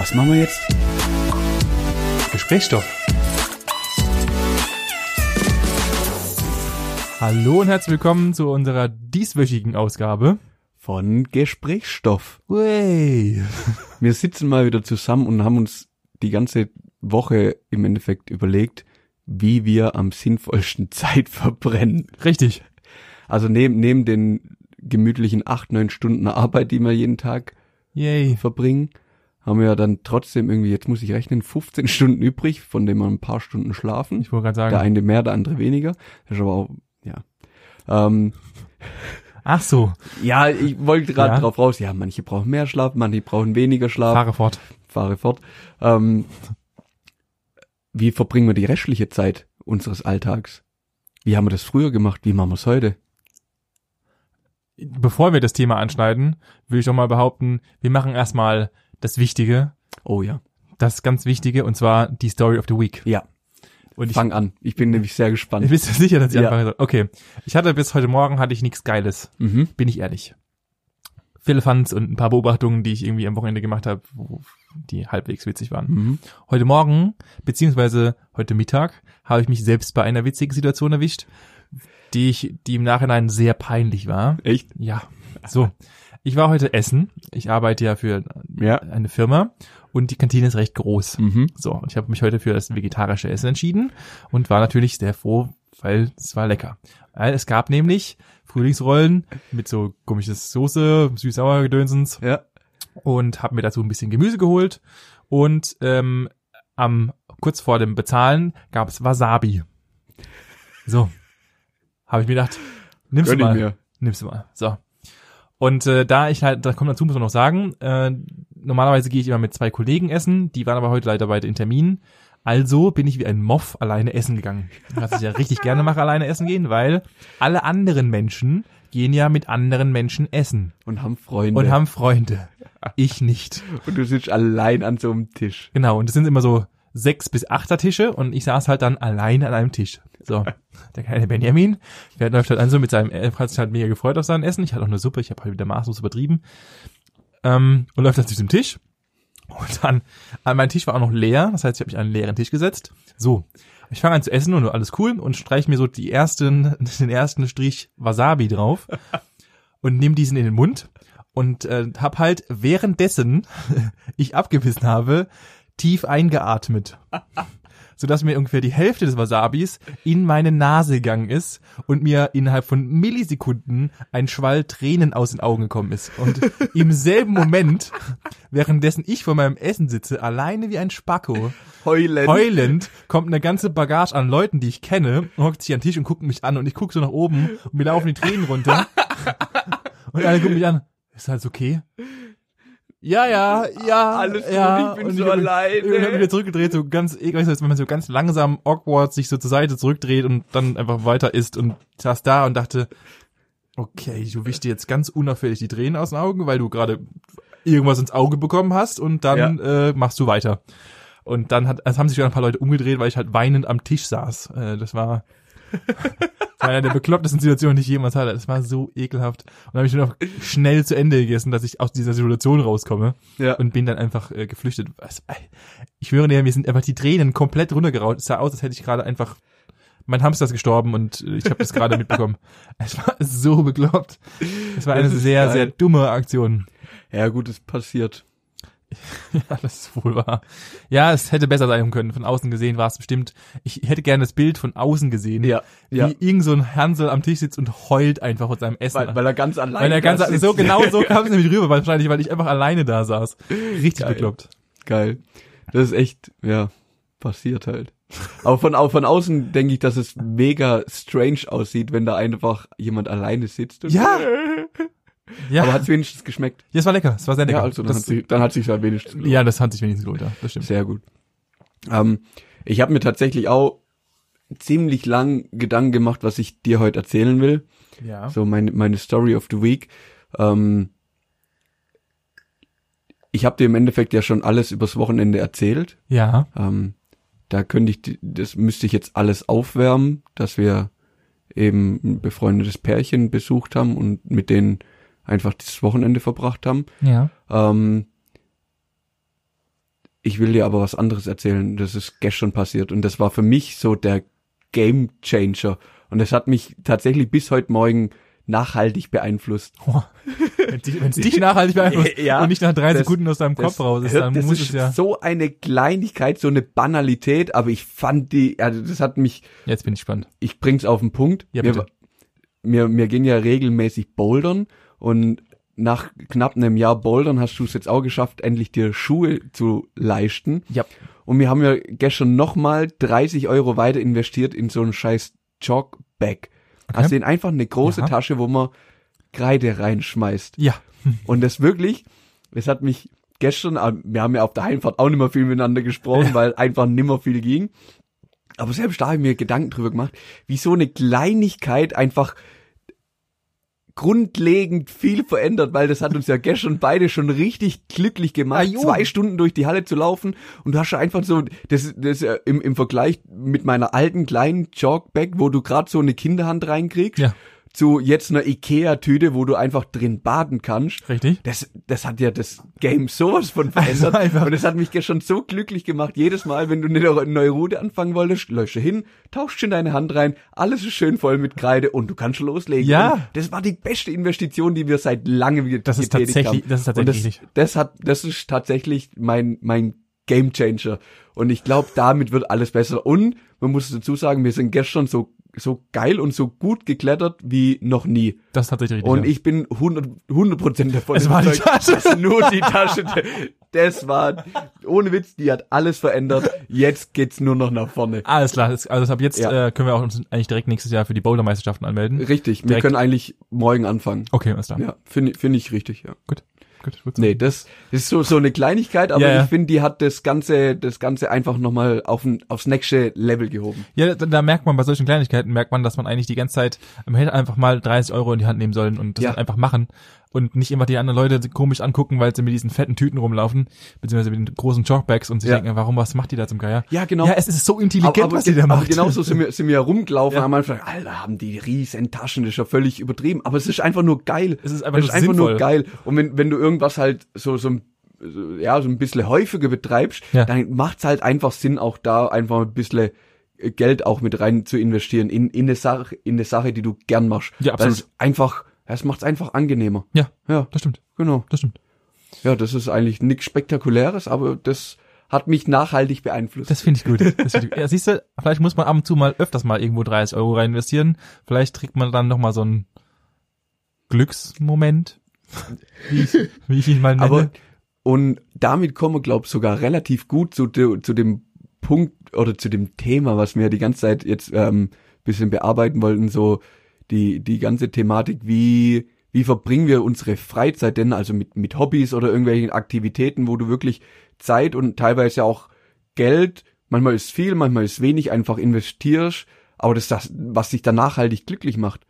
Was machen wir jetzt? Gesprächsstoff. Hallo und herzlich willkommen zu unserer dieswöchigen Ausgabe. Von Gesprächsstoff. Way. Wir sitzen mal wieder zusammen und haben uns die ganze Woche im Endeffekt überlegt, wie wir am sinnvollsten Zeit verbrennen. Richtig. Also neben, neben den gemütlichen acht, neun Stunden Arbeit, die wir jeden Tag Yay. verbringen, haben wir ja dann trotzdem irgendwie, jetzt muss ich rechnen, 15 Stunden übrig, von denen wir ein paar Stunden schlafen. Ich wollte gerade sagen. Der eine mehr, der andere weniger. Das ist aber auch, ja. Ähm, Ach so. ja, ich wollte gerade Ja. drauf raus. Ja, manche brauchen mehr Schlaf, manche brauchen weniger Schlaf. Fahre fort. Fahre fort. Ähm, wie verbringen wir die restliche Zeit unseres Alltags? Wie haben wir das früher gemacht? Wie machen wir es heute? Bevor wir das Thema anschneiden, will ich doch mal behaupten, wir machen erstmal das Wichtige, Oh ja. das ganz Wichtige, und zwar die Story of the Week. Ja, Und ich, fang an. Ich bin nämlich sehr gespannt. bist du sicher, dass ich Ja. anfangen soll? Okay. Ich hatte bis heute Morgen hatte ich nichts Geiles. Mhm. bin ich ehrlich. Philippans und ein paar Beobachtungen, die ich irgendwie am Wochenende gemacht habe, die halbwegs witzig waren. Mhm. Heute Morgen, beziehungsweise heute Mittag, habe ich mich selbst bei einer witzigen Situation erwischt, die ich, die im Nachhinein sehr peinlich war. Echt? Ja, so. Ich war heute essen. Ich arbeite ja für Ja. eine Firma und die Kantine ist recht groß. Mhm. So, und ich habe mich heute für das vegetarische Essen entschieden und war natürlich sehr froh, weil es war lecker. Weil es gab nämlich Frühlingsrollen mit so komisches Soße, süß-sauer Gedönsens Ja. und habe mir dazu ein bisschen Gemüse geholt und ähm, am kurz vor dem Bezahlen gab es Wasabi. So, habe ich mir gedacht, nimmst Gönn mal, du mal. So. Und äh, da ich halt, da kommt dazu, muss man noch sagen, äh, normalerweise gehe ich immer mit zwei Kollegen essen, die waren aber heute leider beide in Termin. Also bin ich wie ein Moff alleine essen gegangen. Was ich ja richtig gerne mache, alleine essen gehen, weil alle anderen Menschen gehen ja mit anderen Menschen essen Und haben Freunde. und haben Freunde. Ich nicht. und du sitzt allein an so einem Tisch. Genau, und das sind immer so sechs bis achter Tische und ich saß halt dann alleine an einem Tisch. So, der kleine Benjamin, der läuft halt an so mit seinem, er hat sich halt mega gefreut auf sein Essen. Ich hatte auch eine Suppe, ich habe halt wieder maßlos übertrieben. Ähm, und läuft dann zu diesem Tisch. Und dann, an mein Tisch war auch noch leer, das heißt, ich habe mich an einen leeren Tisch gesetzt. So, ich fange an zu essen und alles cool und streich mir so die ersten, den ersten Strich Wasabi drauf und nehme diesen in den Mund und äh, hab halt währenddessen ich abgebissen habe, tief eingeatmet. Sodass mir ungefähr die Hälfte des Wasabis in meine Nase gegangen ist und mir innerhalb von Millisekunden ein Schwall Tränen aus den Augen gekommen ist. Und im selben Moment, währenddessen ich vor meinem Essen sitze, alleine wie ein Spacko, Heulen. heulend, kommt eine ganze Bagage an Leuten, die ich kenne, und hockt sich an den Tisch und guckt mich an und ich gucke so nach oben und mir laufen die Tränen runter. und alle gucken mich an. Ist alles okay? Ja, ja, ja. Alles gut, ja. ich bin und so. Ich hab mich wieder zurückgedreht, so ganz, ich weiß nicht, wenn man so ganz langsam awkward sich so zur Seite zurückdreht und dann einfach weiter isst und saß da und dachte, okay, du wischst dir jetzt ganz unauffällig die Tränen aus den Augen, weil du gerade irgendwas ins Auge bekommen hast und dann äh, machst du weiter. Und dann hat, es haben sich wieder ein paar Leute umgedreht, weil ich halt weinend am Tisch saß. Äh, das war war eine der beklopptesten Situationen, die ich jemals hatte. Das war so ekelhaft. Und dann habe ich nur noch schnell zu Ende gegessen, dass ich aus dieser Situation rauskomme Ja. und bin dann einfach äh, geflüchtet. Ich schwöre dir, mir sind einfach die Tränen komplett runtergeraut. Es sah aus, als hätte ich gerade einfach mein Hamster ist gestorben und äh, ich habe das gerade mitbekommen. Es war so bekloppt. Es war eine sehr, geil. sehr dumme Aktion. ja, gut, es passiert. Ja, das ist wohl wahr. Ja, es hätte besser sein können. Von außen gesehen war es bestimmt. Ich hätte gerne das Bild von außen gesehen. Ja, Wie ja. irgend so ein Hansel am Tisch sitzt und heult einfach mit seinem Essen. Weil, weil er ganz allein Weil er ganz, da sitzt. so genau so kam es nämlich rüber, wahrscheinlich, weil ich einfach alleine da saß. Richtig Geil. bekloppt. Geil. Das ist echt, ja, passiert halt. Aber von, von außen denke ich, dass es mega strange aussieht, wenn da einfach jemand alleine sitzt. Und Ja. Ja, Aber hat es wenigstens geschmeckt. ja, es war lecker. Es war sehr lecker. Ja, also dann das, hat sich, dann hat sich halt wenigstens gelohnt. ja, das hat sich wenigstens gelohnt, ja. Das stimmt. Sehr gut. Ähm, ich habe mir tatsächlich auch ziemlich lang Gedanken gemacht, was ich dir heute erzählen will. Ja. So meine, meine Story of the Week. Ähm, ich habe dir im Endeffekt ja schon alles übers Wochenende erzählt. Ja. Ähm, da könnte ich, das müsste ich jetzt alles aufwärmen, dass wir eben ein befreundetes Pärchen besucht haben und mit denen einfach das Wochenende verbracht haben. Ja. Ähm, ich will dir aber was anderes erzählen. Das ist gestern passiert und das war für mich so der Game Changer. Und das hat mich tatsächlich bis heute Morgen nachhaltig beeinflusst. Oh, wenn es dich nachhaltig beeinflusst Ja, und nicht nach drei das- Sekunden aus deinem Kopf raus ist, dann das muss ist es ja. so eine Kleinigkeit, so eine Banalität, aber ich fand die, also das hat mich, Jetzt bin ich gespannt. ich bring's auf den Punkt. Ja, wir, bitte. wir, wir gehen ja regelmäßig bouldern und nach knapp einem Jahr Bouldern hast du es jetzt auch geschafft, endlich dir Schuhe zu leisten. Ja. Und wir haben ja gestern nochmal 30 Euro weiter investiert in so einen scheiß Jogbag. Also in einfach eine große Ja. Tasche, wo man Kreide reinschmeißt. Ja. Und das wirklich, es hat mich gestern, ah, wir haben ja auf der Heimfahrt auch nicht mehr viel miteinander gesprochen, weil einfach nimmer viel ging. Aber selbst da habe ich mir Gedanken drüber gemacht, wie so eine Kleinigkeit einfach grundlegend viel verändert, weil das hat uns ja gestern beide schon richtig glücklich gemacht, Ah, zwei Stunden durch die Halle zu laufen und du hast ja einfach so, das, das äh, im, im Vergleich mit meiner alten kleinen Jogbag, wo du gerade so eine Kinderhand reinkriegst, Ja. Zu jetzt einer Ikea-Tüte, wo du einfach drin baden kannst. Richtig? Das, das hat ja das Game sowas von verändert. einfach- und das hat mich gestern so glücklich gemacht. Jedes Mal, wenn du eine neue- Route anfangen wolltest, läufst du hin, tauschst in deine Hand rein, alles ist schön voll mit Kreide und du kannst schon loslegen. Ja. Und das war die beste Investition, die wir seit langem wieder Das ist getätigt tatsächlich- haben. das ist tatsächlich und das, das hat, das ist tatsächlich mein, mein Game Changer. Und ich glaube, damit wird alles besser. Und man muss dazu sagen, wir sind gestern so, so geil und so gut geklettert wie noch nie. Das ist tatsächlich richtig. Und ich bin 100 Prozent davon Es war die Tasche. dass nur die Tasche, das war, ohne Witz, die hat alles verändert. Jetzt geht's nur noch nach vorne. Alles klar, also ab jetzt Ja. äh, können wir auch uns eigentlich direkt nächstes Jahr für die Bouldermeisterschaften anmelden. Richtig, wir Direkt. können eigentlich morgen anfangen. Okay, alles klar. Ja, finde finde ich richtig, ja. Gut. Gut. Nee, das ist so, so eine Kleinigkeit, aber Ja, ich finde, die hat das Ganze, das Ganze einfach nochmal auf ein, aufs nächste Level gehoben. Ja, da, da merkt man bei solchen Kleinigkeiten, merkt man, dass man eigentlich die ganze Zeit, man hätte einfach mal 30 Euro in die Hand nehmen sollen und das Ja. halt einfach machen und nicht immer die anderen Leute komisch angucken, weil sie mit diesen fetten Tüten rumlaufen, beziehungsweise mit den großen Jogbags und sich Ja. denken, warum, was macht die da zum Geier? Ja, genau. Ja, es ist so intelligent, aber, aber, was die da aber macht. genauso sind wir, sind wir rumgelaufen Ja. haben einfach, Alter, haben die riesen Taschen, das ist ja völlig übertrieben. Aber es ist einfach nur geil. Es ist einfach es nur ist einfach sinnvoll. nur geil. Und wenn, wenn du irgendwas halt so, so, ein- ja, so ein bisschen häufiger betreibst, Ja. dann macht's halt einfach Sinn, auch da einfach ein bisschen äh, Geld auch mit rein zu investieren in, in eine Sache, in eine Sache, die du gern machst. Ja, absolut. es einfach, es macht's einfach angenehmer. Ja, Ja, das stimmt, genau. das stimmt. Ja, das ist eigentlich nichts Spektakuläres, aber das hat mich nachhaltig beeinflusst. Das finde ich gut. Das find ich, ja, siehst du, vielleicht muss man ab und zu mal öfters mal irgendwo 30 Euro rein investieren. Vielleicht kriegt man dann noch mal so einen Glücksmoment, wie ich, wie ich ihn mal nenne. Aber und damit glaube ich, sogar relativ gut zu, zu dem Punkt oder zu dem Thema, was wir die ganze Zeit jetzt ähm, bisschen bearbeiten wollten, so die die ganze Thematik, wie wie verbringen wir unsere Freizeit denn, also mit mit Hobbys oder irgendwelchen Aktivitäten, wo du wirklich Zeit und teilweise auch Geld, manchmal ist viel, manchmal ist wenig, einfach investierst, aber das ist das, was dich dann nachhaltig glücklich macht.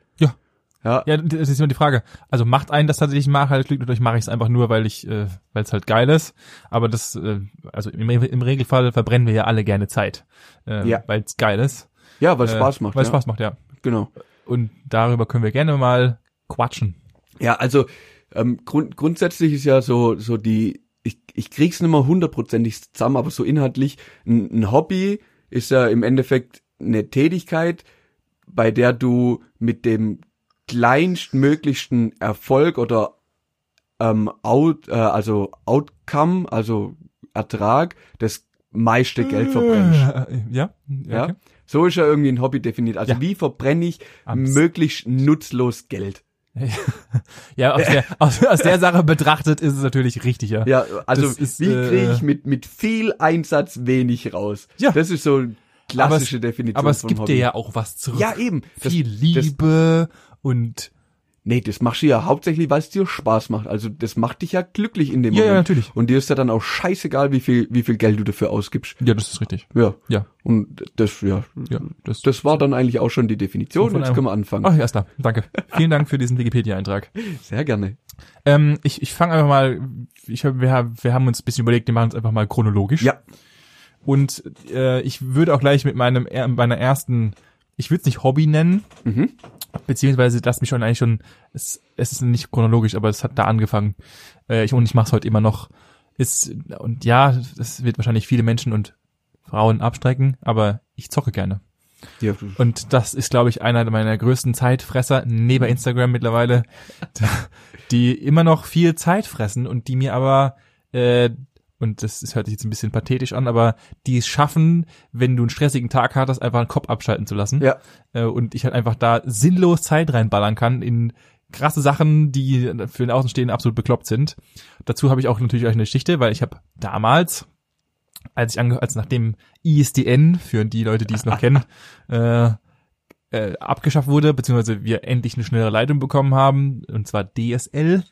Ja. Ja, das ist immer die Frage. Also macht einen das tatsächlich nachhaltig oder mache ich es einfach nur, weil ich, äh, weil es halt geil ist. Aber das, äh, also im, im Regelfall verbrennen wir ja alle gerne Zeit, äh, Ja. weil es geil ist. ja, weil es Äh, Spaß macht. Weil es ja. Spaß macht, ja. Genau. Und darüber können wir gerne mal quatschen. Ja, also ähm, grund, grundsätzlich ist ja so so die ich, ich krieg's nicht mehr hundertprozentig zusammen, aber so inhaltlich ein, ein Hobby ist ja im Endeffekt eine Tätigkeit, bei der du mit dem kleinstmöglichsten Erfolg oder ähm, out, äh, also Outcome, also Ertrag, das meiste Geld verbrennst. Äh, ja? Ja, okay. so ist ja irgendwie ein Hobby definiert. Also Ja. wie verbrenne ich Am- möglichst nutzlos Geld? Ja, aus der, aus, aus der Sache betrachtet ist es natürlich richtig, ja. Ja, also Das ist, wie kriege äh, ich mit, mit viel Einsatz wenig raus? Ja. Das ist so eine klassische aber es, Definition Aber es gibt Hobby. dir ja auch was zurück. Ja, eben. Das, Viel Liebe und nee, das machst du ja hauptsächlich, weil es dir Spaß macht. Also das macht dich ja glücklich in dem Ja, ja, Moment. natürlich. Und dir ist ja dann auch scheißegal, wie viel, wie viel Geld du dafür ausgibst. ja, das ist richtig. Ja. Ja, Und das, ja, ja. Das, das war dann eigentlich auch schon die Definition. Jetzt können wir anfangen. Ach, ja, ist da. Danke. Vielen Dank für diesen Wikipedia-Eintrag. Sehr gerne. Ähm, ich ich fange einfach mal, ich wir, haben- wir haben uns ein bisschen überlegt, wir machen es einfach mal chronologisch. Ja. Und äh, ich würde auch gleich mit meinem er- meiner ersten, ich würde es nicht Hobby nennen, Mhm. Beziehungsweise das mich schon eigentlich schon, es, es ist nicht chronologisch, aber es hat da angefangen. Äh, ich, und ich mache es heute immer noch. ist, und ja, das wird wahrscheinlich viele Menschen und Frauen abstrecken, aber ich zocke gerne. Ja, Und das ist, glaube ich, einer meiner größten Zeitfresser, neben Instagram mittlerweile, die immer noch viel Zeit fressen und die mir aber, äh, und das, das hört sich jetzt ein bisschen pathetisch an, aber die es schaffen, wenn du einen stressigen Tag hattest, einfach einen Kopf abschalten zu lassen. ja. Äh, und ich halt einfach da sinnlos Zeit reinballern kann in krasse Sachen, die für den Außenstehenden absolut bekloppt sind. Dazu habe ich auch natürlich euch eine Geschichte, weil ich habe damals, als ich ange als nach dem ISDN, für die Leute, die es noch kennen, äh, äh, abgeschafft wurde, beziehungsweise wir endlich eine schnellere Leitung bekommen haben, und zwar DSL,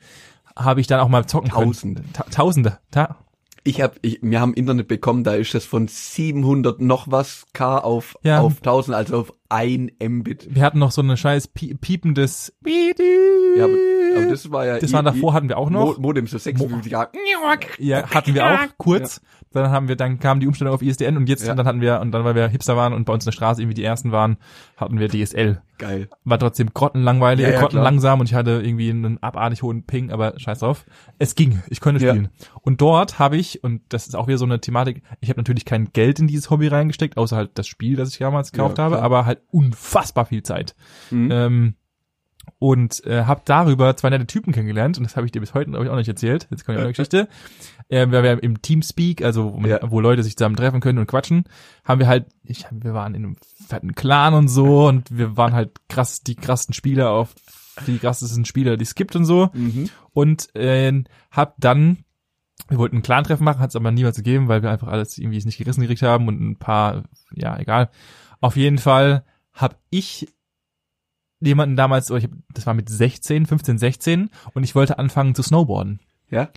habe ich dann auch mal zocken Tausende. können. Ta Tausende. Ta Ich hab, ich, wir haben Internet bekommen, da ist das von 700 noch was K auf, Ja. auf 1000, also auf ein Mbit. wir hatten noch so eine scheiß pie piependes Ja, aber, aber das war ja. Das war davor, hatten wir auch noch. Mo Modem, so 56 Jahre. Ja, hatten wir auch kurz. Dann haben wir, dann kam die Umstellung auf ISDN und jetzt, Ja. dann hatten wir, und dann, weil wir Hipster waren und bei uns in der Straße irgendwie die ersten waren, hatten wir DSL. Geil. War trotzdem grottenlangweilig, Ja, ja, grottenlangsam und ich hatte irgendwie einen abartig hohen Ping, aber scheiß drauf. Es ging, ich konnte spielen. Und dort habe ich, und das ist auch wieder so eine Thematik, ich habe natürlich kein Geld in dieses Hobby reingesteckt, außer halt das Spiel, das ich damals gekauft habe, aber halt unfassbar viel Zeit. Mhm. Ähm, und äh, habe darüber zwei nette Typen kennengelernt und das habe ich dir bis heute glaube ich auch nicht erzählt. Jetzt kommt ja auch eine Geschichte. Äh, wir wir im Teamspeak, also wo, Ja. wo Leute sich zusammen treffen können und quatschen, haben wir halt, ich, wir waren in einem fetten Clan und so und wir waren halt krass die krassesten Spieler auf die krassesten Spieler, die es gibt und so Mhm. und äh, hab dann wir wollten ein Clan-Treffen machen, hat es aber niemals gegeben, weil wir einfach alles irgendwie nicht gerissen gekriegt haben und ein paar, ja, egal. Auf jeden Fall hab ich jemanden damals, hab, das war mit 16, 15, 16 und ich wollte anfangen zu snowboarden. Ja.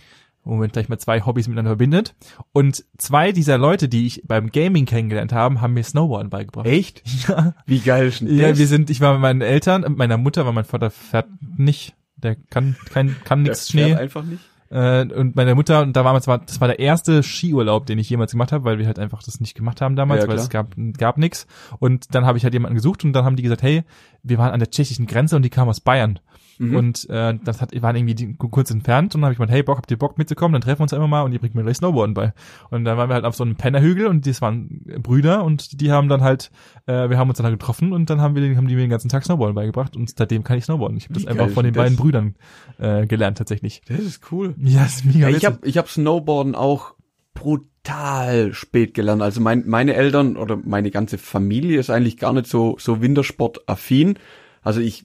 Moment, gleich mal zwei Hobbys miteinander verbindet. Und zwei dieser Leute, die ich beim Gaming kennengelernt haben, haben mir Snowboarden beigebracht. Echt? Ja. Wie geil ist denn Ja, wir sind, ich war mit meinen Eltern, mit meiner Mutter, weil mein Vater fährt nicht, der kann kein, kann nichts fährt Schnee. einfach nicht. Äh, und meine Mutter, und da war das war, das war der erste Skiurlaub, den ich jemals gemacht habe, weil wir halt einfach das nicht gemacht haben damals, Ja, weil es gab, gab nix. Und dann habe ich halt jemanden gesucht und dann haben die gesagt, hey, wir waren an der tschechischen Grenze und die kamen aus Bayern. Mhm. Und äh, das hat, waren irgendwie kurz entfernt und dann habe ich gemeint, hey Bock, habt ihr Bock mitzukommen? Dann treffen wir uns immer mal und ihr bringt mir gleich Snowboarden bei. Und dann waren wir halt auf so einem Pennerhügel und das waren Brüder und die haben dann halt, äh, wir haben uns dann halt getroffen und dann haben wir den, haben die mir den ganzen Tag Snowboarden beigebracht und seitdem kann ich Snowboarden. Ich habe das einfach von den das? beiden Brüdern äh, gelernt tatsächlich. Das ist cool. Ja, ist mega Ja, ich habe ich hab Snowboarden auch brutal spät gelernt. Also mein, meine Eltern oder meine ganze Familie ist eigentlich gar nicht so, so Wintersport-affin. Also ich,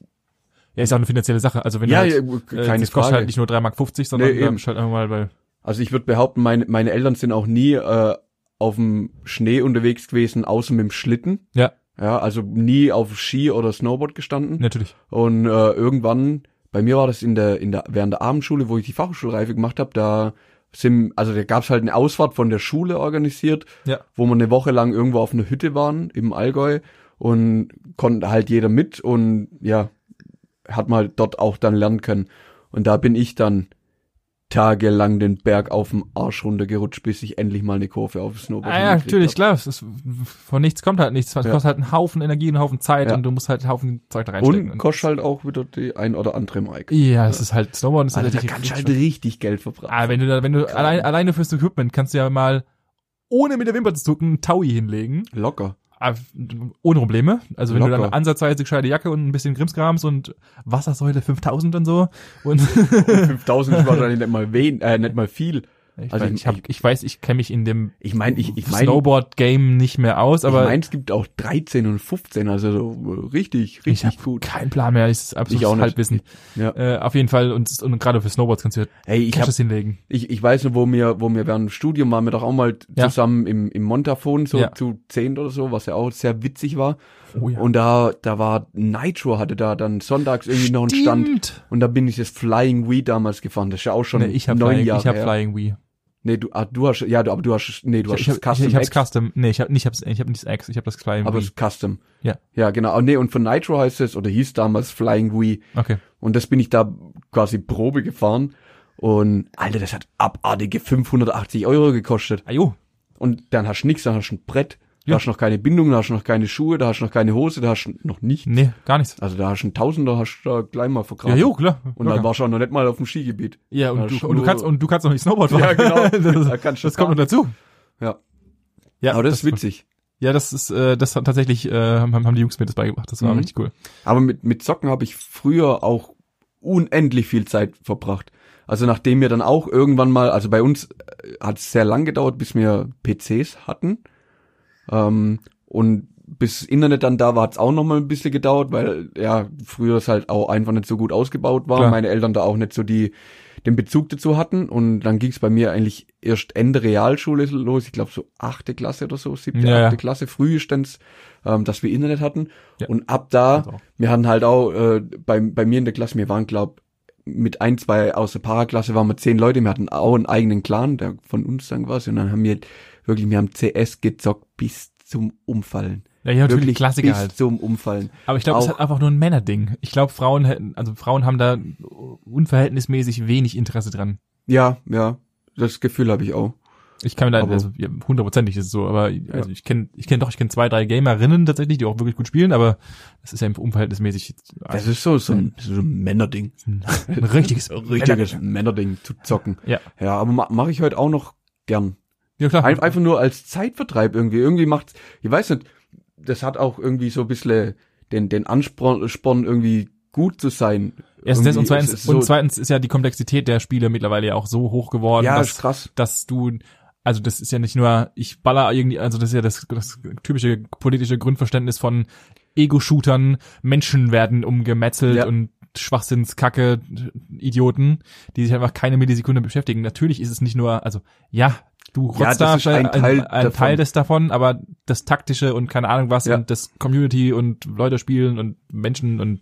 Ja, ist auch eine finanzielle Sache. Also wenn ja, du ja, halt, äh, keine das kostet halt nicht nur 3,50 Mark, sondern Nee, eben. bist halt einfach mal bei. Also ich würde behaupten, meine, meine Eltern sind auch nie äh, auf dem Schnee unterwegs gewesen, außer mit dem Schlitten. Ja, Ja, also nie auf Ski oder Snowboard gestanden. natürlich. Und äh, irgendwann, bei mir war das in der, in der, während der Abendschule, wo ich die Fachhochschulreife gemacht habe, da sind, also da gab's halt eine Ausfahrt von der Schule organisiert, Ja. wo wir eine Woche lang irgendwo auf einer Hütte waren im Allgäu und konnte halt jeder mit und ja, hat mal dort auch dann lernen können. Und da bin ich dann tagelang den Berg auf dem Arsch runtergerutscht, bis ich endlich mal eine Kurve auf Snowboard Ah, ja, natürlich, hab. klar. Es ist, von nichts kommt halt nichts. Es Ja. kostet halt einen Haufen Energie, einen Haufen Zeit Ja. und du musst halt einen Haufen Zeug da reinstecken. Und kostet halt auch wieder die ein oder andere Mark. ja, es ist halt Snowboarden ist Also halt da kannst du halt richtig Geld verbraten. Ah, wenn du da, wenn du allein, alleine fürs Equipment kannst du ja mal ohne mit der Wimper zu zucken einen Taui hinlegen. Locker. Ah, Ohne Probleme. Also wenn du Locker. dann ansatzweise gescheite Jacke und ein bisschen Krimskrams und Wassersäule 5000 und so. Und 5000 ist wahrscheinlich nicht mal wen, äh, nicht mal viel. Ich, Also weiß, ich- hab, ich weiß, ich kenne mich in dem Ich meine, ich, ich meine, Snowboard-Game nicht mehr aus, aber ich meine, es gibt auch 13 und 15, also so äh, richtig, ich richtig habe gut. keinen Plan mehr. Das ist auch nicht. Halbwissen. Ja. Äh, auf jeden Fall und, und gerade für Snowboards kannst du ja Hey, ich hab, Caches hinlegen. ich, ich weiß noch, wo wir, wo wir während dem Studium waren wir doch auch mal Ja. zusammen im, im Montafon, so Ja. zu 10 oder so, was ja auch sehr witzig war. Oh ja. Und da, da war Nitro, hatte da dann sonntags irgendwie noch einen Stand. Stimmt. Und da bin ich das Flying Wii damals gefahren. Das ist ja auch schon Nee, ich habe neun Flying, Jahre ich hab her. Flying Wii. Nee, du, ah, du hast, ja, du, aber du hast, nee, du hast ich, das ich, Custom ich, ich hab's X. Custom. Nee, ich hab nicht, ich hab's, ich hab nicht das X, ich hab das Flying Aber Wii. das Custom. Ja. Ja, genau. Oh, nee, und von Nitro heißt es, oder hieß damals Flying Wii. Okay. Und das bin ich da quasi Probe gefahren. Und, Alter, das hat abartige 580 Euro gekostet. Ah jo. Und dann hast du nix, dann hast du ein Brett. Da Ja. hast du noch keine Bindung, da hast du noch keine Schuhe, da hast du noch keine Hose, da hast du noch nichts. Nee, gar nichts. Also da hast du einen Tausender, hast du da gleich mal Ja, vergraben. jo, klar. Und locker. dann warst du auch noch nicht mal auf dem Skigebiet. Ja, und du, und du kannst und du kannst noch nicht Snowboard fahren. Ja, genau. das Da kannst du das kommt noch dazu. Ja. Ja, Aber das, ist witzig. Ja, das ist äh, das hat tatsächlich äh, haben, haben die Jungs mir das beigebracht. Das war Mhm. richtig cool. Aber mit, mit Zocken habe ich früher auch unendlich viel Zeit verbracht. Also nachdem wir dann auch irgendwann mal, also bei uns äh, hat es sehr lang gedauert, bis wir PCs hatten. Ähm, und bis Internet dann da war, es auch noch mal ein bisschen gedauert, weil ja früher es halt auch einfach nicht so gut ausgebaut war. Klar. Meine Eltern da auch nicht so die den Bezug dazu hatten. Und dann ging es bei mir eigentlich erst Ende Realschule los. Ich glaube so achte Klasse oder so, siebte, Ja, ja. achte Klasse, frühestens, ähm, dass wir Internet hatten. Ja. Und ab da Also wir hatten halt auch äh, bei, bei mir in der Klasse, wir waren glaub mit ein, zwei aus der Paraklasse waren wir zehn Leute, wir hatten auch einen eigenen Clan, der von uns dann quasi und dann haben wir wirklich, wir haben CS gezockt bis zum Umfallen. Ja, ja natürlich wirklich Klassiker bis halt. zum Umfallen. Aber ich glaube, es ist halt einfach nur ein Männerding. Ich glaube, Frauen hätten, also Frauen haben da unverhältnismäßig wenig Interesse dran. Ja, ja, das Gefühl habe ich auch. Ich kann mir da, also ja, hundertprozentig ist es so, aber also ich kenne, ich kenne doch, ich kenne zwei, drei Gamerinnen tatsächlich, die auch wirklich gut spielen, aber das ist ja unverhältnismäßig Das ist so, so, ein, so ein Männerding. ein richtiges, Richtiges Männerding zu zocken. Ja. Ja, aber ma mache ich heute auch noch gern. Ja klar. Ein, einfach nur als Zeitvertreib irgendwie. Irgendwie macht's, ich weiß nicht, das hat auch irgendwie so ein bisschen den, den Ansporn Sporn irgendwie gut zu sein. Erstens und zweitens, so- und zweitens ist ja die Komplexität der Spiele mittlerweile ja auch so hoch geworden, Ja, dass, ist krass. dass du, also das ist ja nicht nur, ich baller irgendwie, also das ist ja das, das typische politische Grundverständnis von Ego-Shootern, Menschen werden umgemetzelt Ja. und Schwachsinnskacke, Idioten, die sich einfach keine Millisekunde beschäftigen. Natürlich ist es nicht nur, also ja, du Ja, das da ist ein Teil ein davon. Teil des davon, aber das taktische und keine Ahnung was Ja. und das Community und Leute spielen und Menschen und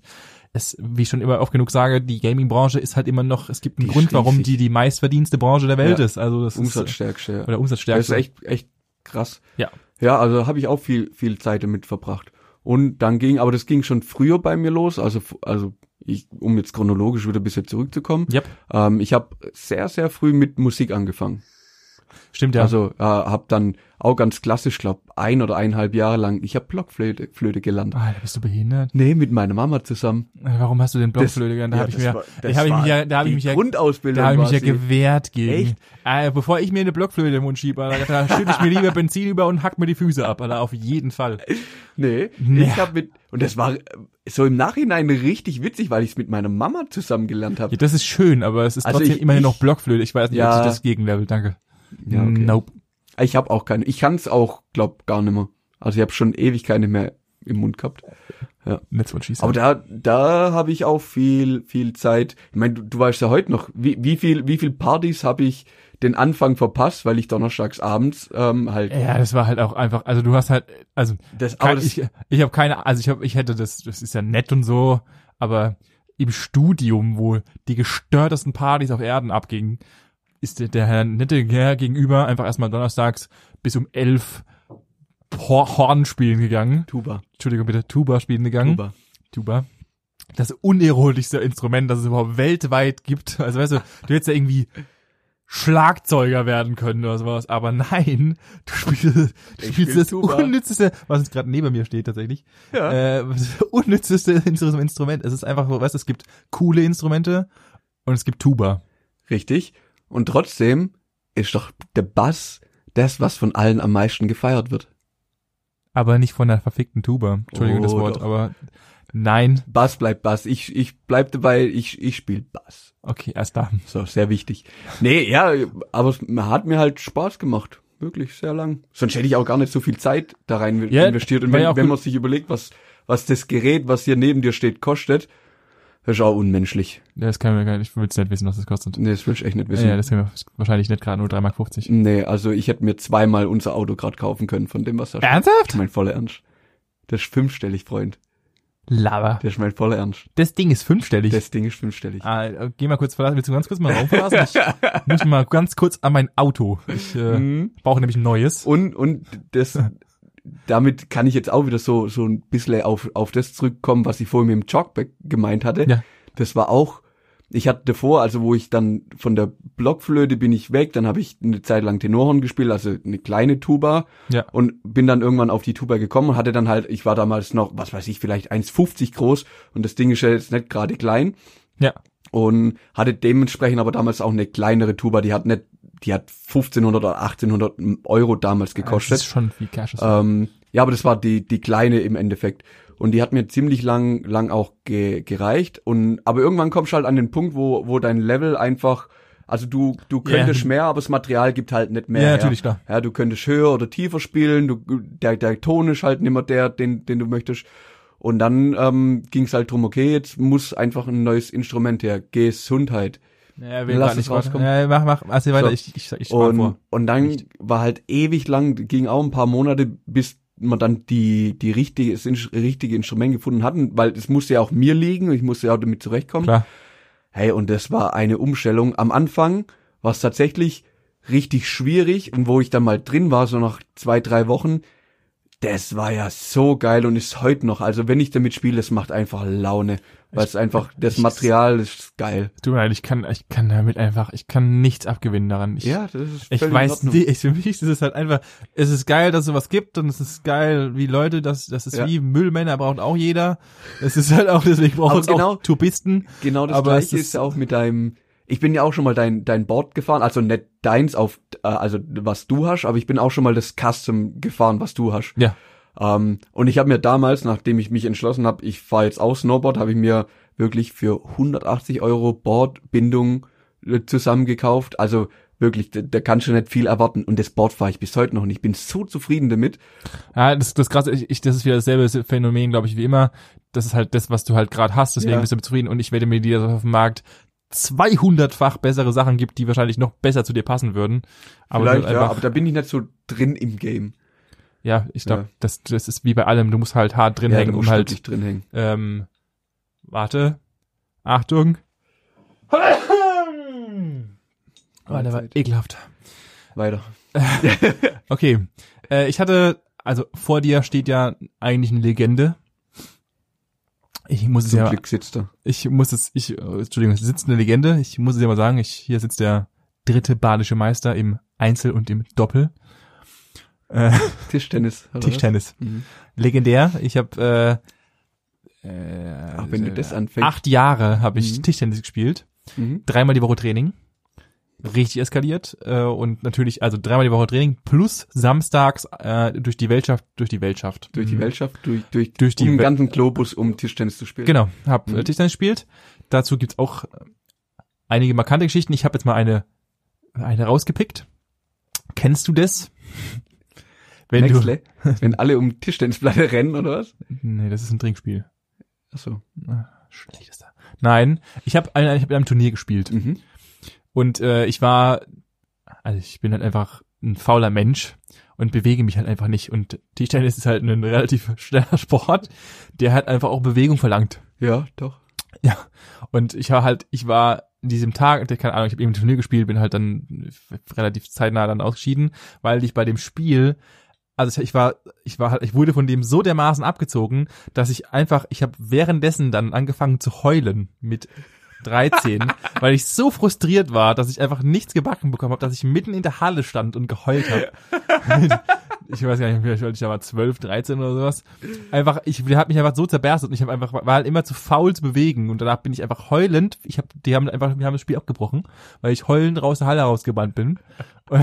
es, wie ich schon immer oft genug sage, die Gaming-Branche ist halt immer noch, es gibt einen Die Grund, warum die die meistverdienste Branche der Welt Ja. ist. Also das ist, Umsatzstärkste. Ja. oder Das Umsatzstärkste. ist echt, echt krass. Ja. Ja, also habe ich auch viel, viel Zeit damit verbracht. Und dann ging, aber das ging schon früher bei mir los. Also, also ich, um jetzt chronologisch wieder ein bisschen zurückzukommen. Yep. Ähm, ich habe sehr, sehr früh mit Musik angefangen. Stimmt ja. Also äh, habe dann auch ganz klassisch, glaub, ein oder eineinhalb Jahre lang, ich habe Blockflöte Flöte gelernt. Alter, bist du behindert? Nee, mit meiner Mama zusammen. Warum hast du den Blockflöte gelernt? Da ja, habe ich mir, war- da habe ich mich ja, da habe ich mich ja, Grundausbildung da habe ich mich ja gewehrt gegen. Echt? Äh, bevor ich mir eine Blockflöte den Mund schiebe, Alter, da schütte ich mir lieber Benzin über und hack mir die Füße ab, Alter, auf jeden Fall. Nee, Nee. ich habe mit und das war äh, so im Nachhinein richtig witzig, weil ich es mit meiner Mama zusammen gelernt habe. Ja, das ist schön, aber es ist Also trotzdem ich- immerhin ich- noch Blockflöte. Ich weiß nicht, ob Ja. sich das gegenlevel, danke. Ja, okay. Nope. Ich habe auch keine. Ich kann es auch, glaub, gar nicht mehr. Also ich habe schon ewig keine mehr im Mund gehabt. What she said. Aber da, da habe ich auch viel, viel Zeit. Ich meine, du, du weißt ja heute noch, wie, wie viel, wie viel Partys habe ich den Anfang verpasst, weil ich donnerstags abends ähm, halt. ja, das war halt auch einfach, also du hast halt, also Das, Kein, das, ich ich habe keine, also ich habe, ich hätte das, das ist ja nett und so, aber im Studium, wo die gestörtesten Partys auf Erden abgingen, ist der, der Herr nette Herr gegenüber einfach erstmal donnerstags bis um elf Hor Horn spielen gegangen. Tuba. Entschuldigung bitte, Tuba spielen gegangen. Tuba. Tuba. Das unerotischste Instrument, das es überhaupt weltweit gibt. Also weißt du, du hättest ja irgendwie Schlagzeuger werden können oder sowas, aber nein, du spielst, du Ich spielst spiel das Tuba. unnützeste, was jetzt gerade neben mir steht tatsächlich, Ja. äh, das unnützeste Instru- Instrument. Es ist einfach so, weißt du, es gibt coole Instrumente und es gibt Tuba. Richtig. Und trotzdem ist doch der Bass das, was von allen am meisten gefeiert wird. Aber nicht von der verfickten Tuba. Entschuldigung das Oh, Wort, doch. aber nein. Bass bleibt Bass. Ich, ich bleib dabei, ich, ich spiele Bass. Okay, erst da. So, sehr wichtig. Nee, ja, aber es hat mir halt Spaß gemacht. Wirklich sehr lang. Sonst hätte ich auch gar nicht so viel Zeit da rein Ja, investiert. Und wenn, wenn man sich überlegt, was, was das Gerät, was hier neben dir steht, kostet, das ist auch unmenschlich. Das kann man gar nicht, ich will nicht wissen, was das kostet. Nee, das will ich echt nicht wissen. Ja, das kann man wahrscheinlich nicht gerade nur 3,50 Mark. nee, also ich hätte mir zweimal unser Auto gerade kaufen können von dem, was da steht. Ernsthaft? Mein voller Ernst. Das ist fünfstellig, Freund. Lava. Das ist mein voller Ernst. Das Ding ist fünfstellig. Das Ding ist fünfstellig. Ah, geh mal kurz verlassen. Willst du ganz kurz mal Raum verlassen? Ich muss mal ganz kurz an mein Auto. Ich äh, Mhm. brauche nämlich ein neues. Und, und das, damit kann ich jetzt auch wieder so, so ein bisschen auf, auf das zurückkommen, was ich vorhin mit dem Jogback gemeint hatte. Ja. Das war auch ich hatte davor, also wo ich dann von der Blockflöte bin ich weg, dann habe ich eine Zeit lang Tenorhorn gespielt, also eine kleine Tuba Ja. und bin dann irgendwann auf die Tuba gekommen und hatte dann halt, ich war damals noch, was weiß ich, vielleicht 1,50 groß und das Ding ist ja jetzt nicht gerade klein Ja. und hatte dementsprechend aber damals auch eine kleinere Tuba, die hat nicht, die hat 1500 oder 1800 Euro damals Das gekostet. ist schon viel Cash. Ähm, ja, aber das war die, die kleine im Endeffekt. Und die hat mir ziemlich lang, lang auch ge, gereicht. Und, aber irgendwann kommst du halt an den Punkt, wo, wo dein Level einfach, also du, du könntest Ja. mehr, aber das Material gibt halt nicht mehr. Ja, her. natürlich, klar. Ja, du könntest höher oder tiefer spielen, du, der, der Ton ist halt nicht mehr der, den, den du möchtest. Und dann ähm, ging es halt drum, okay, jetzt muss einfach ein neues Instrument her. Gesundheit. Ja, lass grad es nicht rauskommen. Ja, mach, mach, also weiter, So. ich, ich, ich Und, vor. und dann Nicht. war halt ewig lang, ging auch ein paar Monate, bis man dann die, die richtige, das in- richtige Instrument gefunden hatten, weil es musste ja auch mir liegen, ich musste ja auch damit zurechtkommen. Klar. Hey, und das war eine Umstellung. Am Anfang war es tatsächlich richtig schwierig und wo ich dann mal drin war, so nach zwei, drei Wochen, das war ja so geil und ist heute noch. Also wenn ich damit spiele, es macht einfach Laune, weil es einfach, das ich- Material ist geil. Tut mir leid, ich kann, ich kann damit einfach, ich kann nichts abgewinnen daran. Ich, Ja, das ist Ich weiß nicht, ich, für mich ist es halt einfach, es ist geil, dass es sowas gibt und es ist geil, wie Leute, das, das ist Ja. wie Müllmänner braucht auch jeder. Es ist halt auch, deswegen braucht es genau- auch Tubisten. Genau das Aber es gleiche ist- ist auch mit deinem. Ich bin ja auch schon mal dein dein Board gefahren, also nicht deins auf äh, also was du hast, aber ich bin auch schon mal das Custom gefahren, was du hast. Ja. Ähm, und ich habe mir damals, nachdem ich mich entschlossen habe, ich fahre jetzt auch Snowboard, habe ich mir wirklich für 180 Euro Boardbindung äh, zusammengekauft. Also wirklich, da, da kannst du nicht viel erwarten. Und das Board fahre ich bis heute noch und ich bin so zufrieden damit. Ja, das, das krasse, ich, ich, das ist wieder dasselbe Phänomen, glaube ich, wie immer. Das ist halt das, was du halt gerade hast, deswegen Ja. bist du zufrieden und ich werde mir dir auf dem Markt 200-fach bessere Sachen gibt, die wahrscheinlich noch besser zu dir passen würden. Aber Vielleicht, ja, aber da bin ich nicht so drin im Game. ja, ich glaube, Ja. das, das ist wie bei allem, du musst halt hart drin ja, hängen, um du halt drin hängen. Ähm, warte. Achtung. Oh, der war ekelhaft. Weiter. Okay. Äh, ich hatte, also vor dir steht ja eigentlich eine Legende. Ich muss es ja, Glück sitzt er. ich muss es, ich, äh, Entschuldigung, es sitzt eine Legende. Ich muss es ja mal sagen, ich, hier sitzt der dritte badische Meister im Einzel und im Doppel. Äh, Tischtennis. oder? Tischtennis. Mhm. Legendär. Ich habe äh, äh, Ach, wenn du das anfängst. acht Jahre habe ich Mhm. Tischtennis gespielt. Mhm. dreimal die Woche Training. Richtig eskaliert. Äh, und natürlich, also dreimal die Woche Training plus samstags äh, durch die Weltschaft, durch die Weltschaft. Durch die Mhm. Weltschaft, durch, durch, Durch die um den ganzen Globus, um Tischtennis zu spielen. Genau, hab Mhm. äh, Tischtennis gespielt. Dazu gibt's auch äh, einige markante Geschichten. Ich habe jetzt mal eine, eine rausgepickt. Kennst du das? Wenn Nextle, wenn alle um Tischtennisplatte rennen, oder was? du. Nee, das ist ein Trinkspiel. Achso. Ah, Schlechtester. Nein, ich habe ich hab in einem Turnier gespielt. Mhm. Und äh, ich war, also ich bin halt einfach ein fauler Mensch und bewege mich halt einfach nicht. Und Tischtennis ist halt ein relativ schneller Sport, der halt einfach auch Bewegung verlangt. Ja, doch. Ja. Und ich war halt, ich war in diesem Tag, keine Ahnung, ich habe eben ein Turnier gespielt, bin halt dann relativ zeitnah dann ausgeschieden, weil ich bei dem Spiel, also ich war, ich war halt, ich wurde von dem so dermaßen abgezogen, dass ich einfach, ich habe währenddessen dann angefangen zu heulen mit 13, weil ich so frustriert war, dass ich einfach nichts gebacken bekommen habe, dass ich mitten in der Halle stand und geheult habe. ich weiß gar nicht, wie alt ich da war, 12, 13 oder sowas. Einfach, ich der hat mich einfach so zerberstet und ich habe einfach war halt immer zu faul zu bewegen und danach bin ich einfach heulend. Ich habe, die haben einfach, wir haben das Spiel abgebrochen, weil ich heulend raus der Halle rausgebannt bin.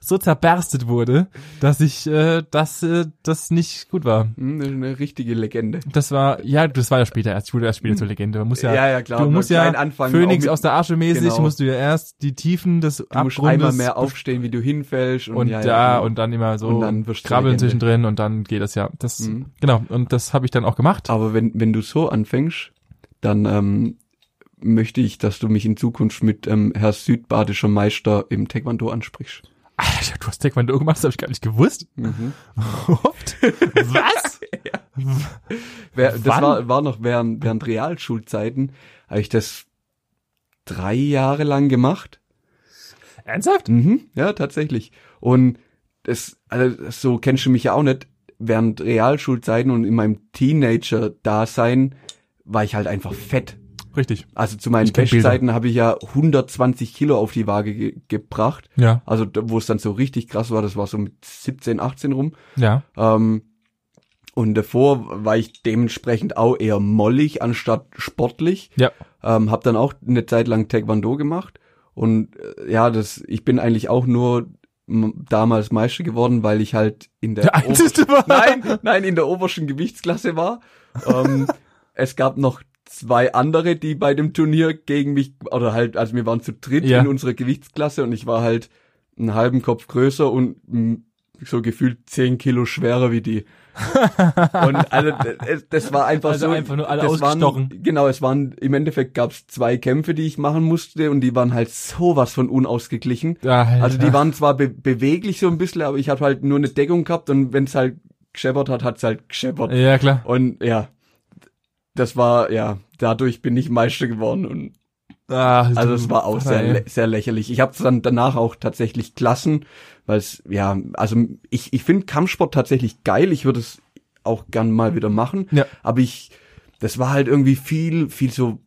So zerberstet wurde, dass ich, äh, dass äh, das nicht gut war. Hm, Eine, richtige Legende. Das war, ja, das war ja später erst. Ich wurde erst später zur Legende. Man muss ja, Ja, ja, klar. du nur musst ja anfangen, Phoenix aus der Asche mäßig, Genau. musst du ja erst die Tiefen des Du musst Abgrundes einmal mehr aufstehen, wie du hinfällst. Und, und ja, da ja, genau. und dann immer so Und dann wirst krabbeln zwischendrin und dann geht das ja. Das Mhm. genau und das habe ich dann auch gemacht. Aber wenn, wenn du so anfängst, dann ähm, möchte ich, dass du mich in Zukunft mit ähm, Herr Südbadischer Meister im Taekwondo ansprichst. Alter, du hast Taekwondo gemacht, das habe ich gar nicht gewusst. Mhm. Was? Wer, das war, war noch während, während Realschulzeiten, habe ich das drei Jahre lang gemacht. Ernsthaft? Mhm, ja, tatsächlich. Und das, also so kennst du mich ja auch nicht. Während Realschulzeiten und in meinem Teenager-Dasein war ich halt einfach fett. Richtig. Also zu meinen Bestzeiten habe ich ja 120 Kilo auf die Waage ge gebracht. Ja. Also wo es dann so richtig krass war, das war so mit 17, 18 rum. Ja. Ähm, und davor war ich dementsprechend auch eher mollig anstatt sportlich. Ja. Ähm, hab dann auch eine Zeit lang Taekwondo gemacht. Und äh, ja, das, ich bin eigentlich auch nur damals Meister geworden, weil ich halt in der, Der nein, nein, in der obersten Gewichtsklasse war. Ähm, es gab noch zwei andere, die bei dem Turnier gegen mich, oder halt, also wir waren zu dritt Ja. in unserer Gewichtsklasse und ich war halt einen halben Kopf größer und mh, so gefühlt zehn Kilo schwerer wie die. und also das, das war einfach Also so. einfach nur alle das ausgestochen. Waren, genau, es waren im Endeffekt gab es zwei Kämpfe, die ich machen musste und die waren halt sowas von unausgeglichen. Alter. Also die waren zwar be beweglich so ein bisschen, aber ich habe halt nur eine Deckung gehabt und wenn es halt gescheppert hat, hat's halt gescheppert. Ja, klar. Und ja, das war, ja, dadurch bin ich Meister geworden und Ah, also es war auch sehr, sehr lächerlich. Ich habe dann danach auch tatsächlich Klassen, weil es, ja, also ich, ich finde Kampfsport tatsächlich geil. Ich würde es auch gern mal wieder machen. Ja. Aber ich, das war halt irgendwie viel, viel so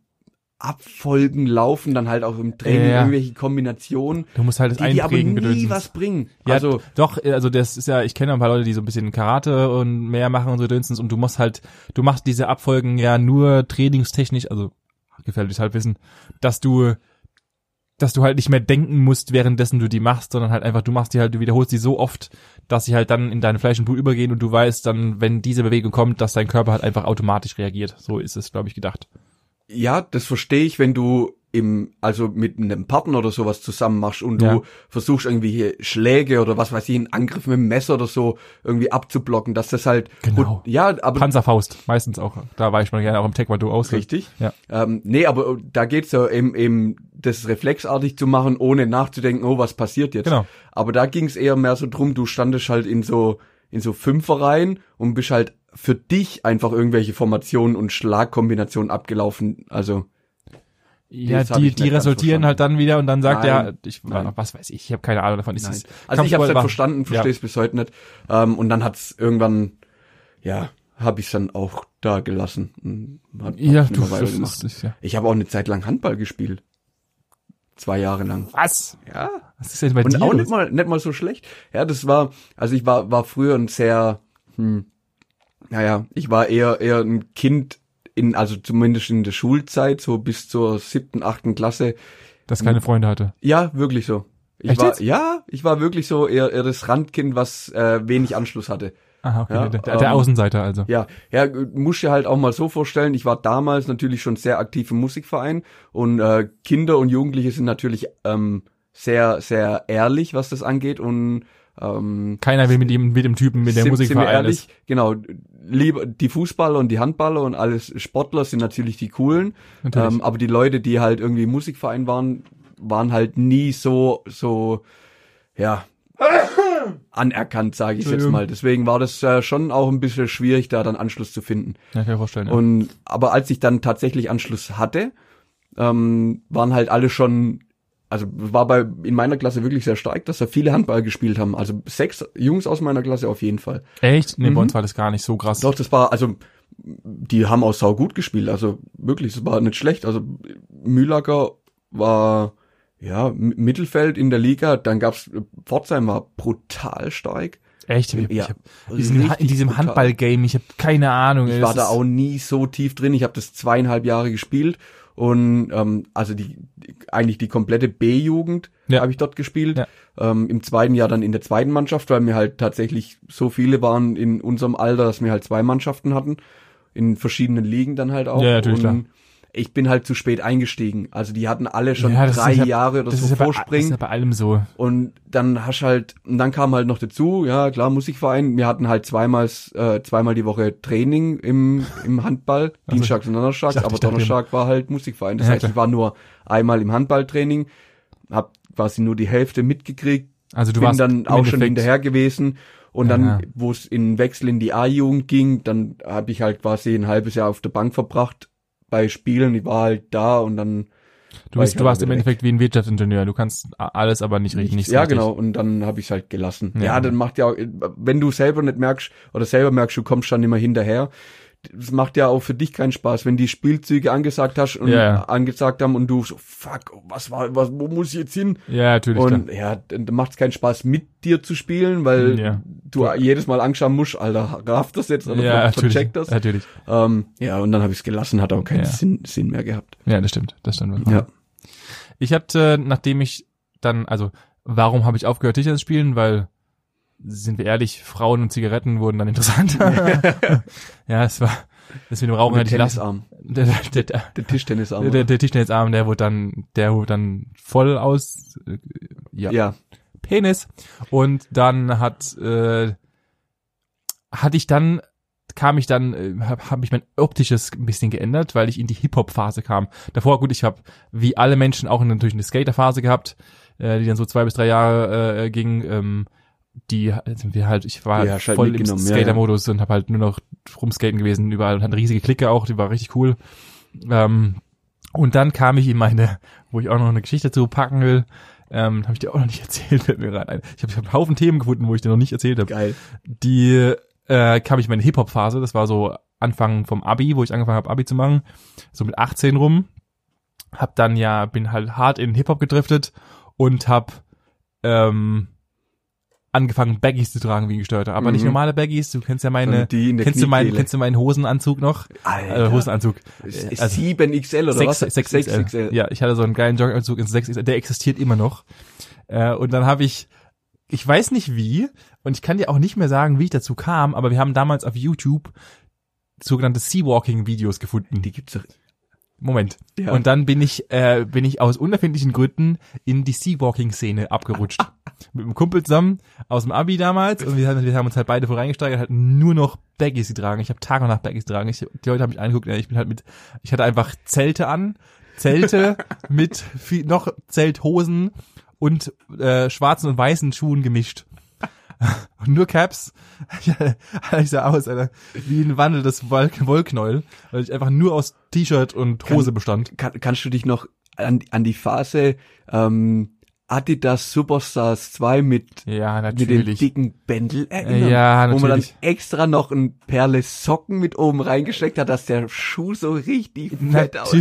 Abfolgen laufen, dann halt auch im Training Ja. irgendwelche Kombinationen, Du musst halt das die, die aber nie was bringen. Ja, also, doch, also das ist ja, ich kenne ein paar Leute, die so ein bisschen Karate und mehr machen und so Dönstens und du musst halt, du machst diese Abfolgen ja nur trainingstechnisch, also gefährliches Halbwissen, dass du, dass du halt nicht mehr denken musst, währenddessen du die machst, sondern halt einfach, du machst die halt, du wiederholst die so oft, dass sie halt dann in deine Fleisch und Blut übergehen und du weißt dann, wenn diese Bewegung kommt, dass dein Körper halt einfach automatisch reagiert. So ist es, glaube ich, gedacht. Ja, das verstehe ich, wenn du im, also mit einem Partner oder sowas zusammen machst und Ja. du versuchst irgendwie hier Schläge oder was weiß ich, einen Angriff mit dem Messer oder so irgendwie abzublocken, dass das halt, Genau. ja, aber Panzerfaust, meistens auch. Da weiche ich mal gerne auch im Taekwondo aus. richtig. Ja. Ähm, nee, aber da geht's ja eben, eben das reflexartig zu machen, ohne nachzudenken, oh, was passiert jetzt. Genau. Aber da ging's eher mehr so drum, du standest halt in so, in so Fünferreihen und bist halt für dich einfach irgendwelche Formationen und Schlagkombinationen abgelaufen. Also, Ja, die, die resultieren halt dann wieder und dann sagt Nein. er, ich Nein. was weiß ich, ich habe keine Ahnung davon. Ist Nein. es- Also ich habe es war- verstanden, verstehe es bis heute nicht. Ähm, und dann hat's irgendwann, ja, habe ich dann auch da gelassen. und Hat, Ja, du, das ist, ist ja. Ich habe auch eine Zeit lang Handball gespielt. Zwei Jahre lang. Was? Ja. Was ist denn bei Und dir auch los? nicht mal, nicht mal so schlecht. Ja, das war, also ich war, war früher ein sehr, hm, naja, ich war eher, eher ein Kind in, also zumindest in der Schulzeit, so bis zur siebten, achten Klasse. Dass keine Freunde hatte. Ja, wirklich so. Ich Echt war, jetzt? ja, ich war wirklich so eher, eher das Randkind, was äh, wenig Anschluss hatte. Aha, okay. Ja, der, der, der ähm, Außenseiter also. Ja, ja, musst dir halt auch mal so vorstellen, ich war damals natürlich schon sehr aktiv im Musikverein und äh, Kinder und Jugendliche sind natürlich ähm, sehr, sehr ehrlich, was das angeht und ähm, Keiner will mit ihm, mit dem Typen, mit der Musik sind wir vereinen ist. ehrlich, genau, lieber die Fußballer und die Handballer und alles Sportler sind natürlich die coolen, Natürlich. ähm, aber die Leute, die halt irgendwie im Musikverein waren, waren halt nie so, so, ja, anerkannt, sage ich jetzt mal. Deswegen war das äh, schon auch ein bisschen schwierig, da dann Anschluss zu finden. Ja, kann ich mir vorstellen. Ja. Und aber als ich dann tatsächlich Anschluss hatte, ähm, waren halt alle schon, also war bei in meiner Klasse wirklich sehr stark, dass da viele Handball gespielt haben. Also sechs Jungs aus meiner Klasse auf jeden Fall. Echt? Nee, bei Mhm. uns war das gar nicht so krass. Doch, das war, also die haben auch sau gut gespielt. Also wirklich, das war nicht schlecht. Also Mühlacker war ja Mittelfeld in der Liga. Dann gab's Pforzheim war brutal stark. Echt? Ich, Ja, ich hab diesen, in diesem. Handball-Game, ich habe keine Ahnung. Ich war da auch nie so tief drin. Ich habe das zweieinhalb Jahre gespielt und ähm, also die, eigentlich die komplette B-Jugend Ja. habe ich dort gespielt. Ja. Ähm, Im zweiten Jahr dann in der zweiten Mannschaft, weil wir halt tatsächlich so viele waren in unserem Alter, dass wir halt zwei Mannschaften hatten in verschiedenen Ligen dann halt auch. Ja, natürlich, und. Ich bin halt zu spät eingestiegen. Also die hatten alle schon Ja, drei ja- Jahre oder das so ist ja bei, das Vorspringen. ist ja bei allem so. Und dann hast halt, und dann kam halt noch dazu, ja klar, Musikverein. Wir hatten halt zweimal, äh, zweimal die Woche Training im, im Handball, Dienstags und Donnerstags, dachte, aber Donnerstag war halt Musikverein. Das Ja, heißt, klar. ich war nur einmal im Handballtraining, hab quasi nur die Hälfte mitgekriegt, Also du bin warst dann auch schon hinterher gewesen. Und Ja. dann, wo es in Wechsel in die A-Jugend ging, dann habe ich halt quasi ein halbes Jahr auf der Bank verbracht bei Spielen. Ich war halt da und dann Du, bist, du halt warst im weg. Endeffekt wie ein Wirtschaftsingenieur. Du kannst alles, aber nicht richtig. Nichts ja, richtig. genau. Und dann habe ich es halt gelassen. Ja. Ja. dann macht ja auch, wenn du selber nicht merkst oder selber merkst, du kommst dann immer hinterher, das macht ja auch für dich keinen Spaß, wenn die Spielzüge angesagt hast und Ja, ja. angesagt haben und du so, fuck, was war, was, wo muss ich jetzt hin? Ja, natürlich. Und ja, dann macht es keinen Spaß, mit dir zu spielen, weil Ja. du jedes Mal Angst haben musst, Alter, rafft das jetzt oder ja, vercheckt das? Natürlich. Ähm, ja, und dann habe ich es gelassen, hat auch keinen Ja. Sinn, Sinn mehr gehabt. Ja, das stimmt. Das stimmt. Ja. Ich hatte, nachdem ich dann, also, warum habe ich aufgehört, Tischtennis zu spielen? Weil, sind wir ehrlich, Frauen und Zigaretten wurden dann interessant. ja, es war, das mit dem Rauchen Der hätte ich. Tennisarm, Der, der, der, der Tischtennisarm. der, der, der Tischtennisarm, der wurde dann, der wurde dann voll aus, äh, ja, ja. Penis. Und dann hat, äh, hatte ich dann, kam ich dann, äh, habe hab ich mein optisches ein bisschen geändert, weil ich in die Hip-Hop-Phase kam. Davor, gut, ich habe wie alle Menschen auch natürlich eine Skater-Phase gehabt, äh, die dann so zwei bis drei Jahre äh, ging. Ähm, die sind wir halt, ich war du halt voll im mitgenommen, ja, ja. Skater-Modus und habe halt nur noch rumskaten gewesen überall und hatte riesige Clique auch, die war richtig cool. Ähm, und dann kam ich in meine, wo ich auch noch eine Geschichte dazu packen will, ähm, habe ich dir auch noch nicht erzählt, fällt mir gerade ein. Ich habe ich hab einen Haufen Themen gefunden, wo ich dir noch nicht erzählt habe. Geil. Die äh, kam ich in meine Hip-Hop-Phase, das war so Anfang vom Abi, wo ich angefangen habe, Abi zu machen, so mit 18 rum. Hab dann ja, bin halt hart in Hip-Hop gedriftet und hab ähm, angefangen, Baggies zu tragen wie ein Gestörter. Aber nicht Mhm. normale Baggies, du kennst ja meine, kennst du meinen, kennst du meinen Hosenanzug noch? Alter. Äh, Hosenanzug. Ist- Äh, ist also 7XL oder sechs, was? 6 XL. Ja, ich hatte so einen geilen Jogginganzug in 6XL, der existiert immer noch. Äh, und dann habe ich, ich weiß nicht wie, und ich kann dir auch nicht mehr sagen, wie ich dazu kam, aber wir haben damals auf YouTube sogenannte Seawalking-Videos gefunden. Die gibt's doch. Moment. Ja. Und dann bin ich, äh, bin ich aus unerfindlichen Gründen in die Seawalking-Szene abgerutscht. Mit einem Kumpel zusammen aus dem Abi damals und wir haben, wir haben uns halt beide voll reingesteigert, halt nur noch Baggies getragen. Ich habe Tag und Nacht Baggies getragen. Ich, die Leute haben mich angeguckt, ich bin halt mit, ich hatte einfach Zelte an, Zelte mit viel, noch Zelthosen und äh, schwarzen und weißen Schuhen gemischt. Und nur Caps. Ich sah aus, Alter, wie ein wandelndes Wollknäuel, weil ich einfach nur aus T-Shirt und Hose bestand. Kann, kannst du dich noch an, an die Phase ähm, Adidas Superstars 2 mit, Ja, mit dem dicken Bändel erinnern? Ja, Wo man dann extra noch ein Perle Socken mit oben reingesteckt hat, dass der Schuh so richtig fett aussah.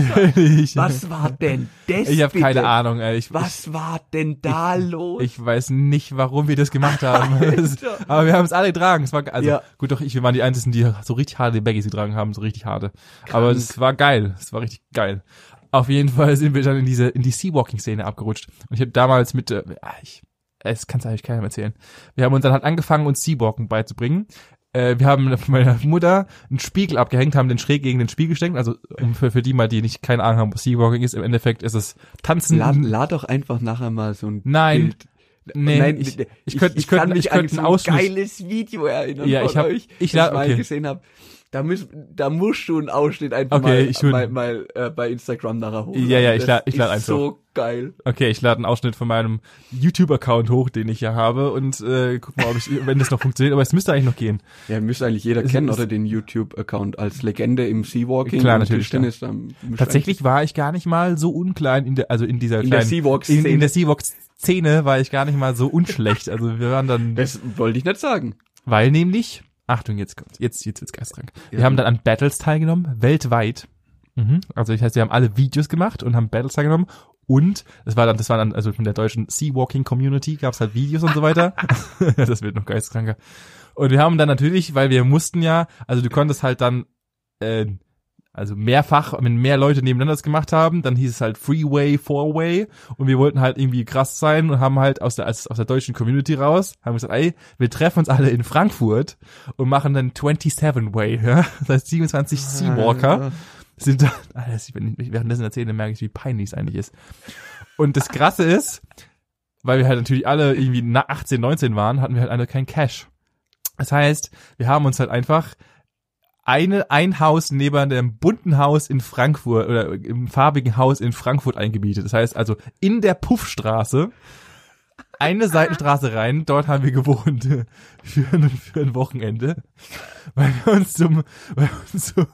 Was war denn das ich habe keine Ahnung, ey. Ich, Was war denn da los? Ich weiß nicht, warum wir das gemacht haben. Aber wir haben es alle getragen. Es war also Ja. gut, doch ich, wir waren die einzigen, die so richtig harte Baggies getragen haben, so richtig harte. Aber es war geil. Es war richtig geil. Auf jeden Fall sind wir dann in diese in die Seawalking-Szene abgerutscht. Und ich habe damals mit, äh, ah, ich, es kann eigentlich keinem erzählen. Wir haben uns dann halt angefangen, uns Seawalken beizubringen. Äh, wir haben meiner Mutter einen Spiegel abgehängt, haben den schräg gegen den Spiegel gesteckt. Also um für, für die mal, die nicht keine Ahnung haben, was Seawalking ist, im Endeffekt ist es Tanzen. lad, lad doch einfach nachher mal so ein Nein. Bild. Nee, Nein, ich, ich, ich könnte, ich könnte, ich an könnte so einen ein geiles Video erinnern Ja, ich hab- euch, ich la- ich mal okay. gesehen habe. Da, müß, da musst du einen Ausschnitt einfach Okay, mal, ich will- mal, mal äh, bei Instagram nachher hoch. Ja, ja, ich Das lad- ich lad ist eins so geil. Okay, ich lade einen Ausschnitt von meinem YouTube-Account hoch, den ich ja habe und äh, guck mal, ob ich, wenn das noch funktioniert. Aber es müsste eigentlich noch gehen. Ja, müsste eigentlich jeder Es kennen, oder den YouTube-Account als Legende im Seawalking. Klar, natürlich, Tischtennis, müsste Tatsächlich war ich gar nicht mal so unklein in der, also in dieser In der kleinen, Seawalk-Szene. in, in der Seawalk-Szene war ich gar nicht mal so unschlecht. Also wir waren dann, Das wollte ich nicht sagen. weil nämlich, Achtung, jetzt kommt, jetzt, jetzt wird's. Wir Ja. haben dann an Battles teilgenommen, weltweit. Mhm. Also das heißt, wir haben alle Videos gemacht und haben Battles teilgenommen und das war dann, das war dann, also von der deutschen Seawalking Community gab's halt Videos und so weiter. das wird noch geisteskranker. Und wir haben dann natürlich, weil wir mussten ja, also du konntest halt dann, äh, also mehrfach, wenn mehr Leute nebeneinander das gemacht haben, dann hieß es halt Freeway, Four-Way und wir wollten halt irgendwie krass sein und haben halt aus der, aus, der deutschen Community raus, haben gesagt, ey, wir treffen uns alle in Frankfurt und machen dann 27-Way, ja? das heißt 27 Seawalker sind dann, Alter, wenn ich währenddessen erzähle, dann merke ich, wie peinlich es eigentlich ist. Und das Krasse ist, weil wir halt natürlich alle irgendwie nach 18, 19 waren, hatten wir halt alle kein Cash. Das heißt, wir haben uns halt einfach eine, ein Haus neben dem bunten Haus in Frankfurt oder im farbigen Haus in Frankfurt eingebietet. Das heißt also in der Puffstraße eine Seitenstraße rein, dort haben wir gewohnt für, ein- für ein Wochenende, weil wir uns zum, weil wir uns so,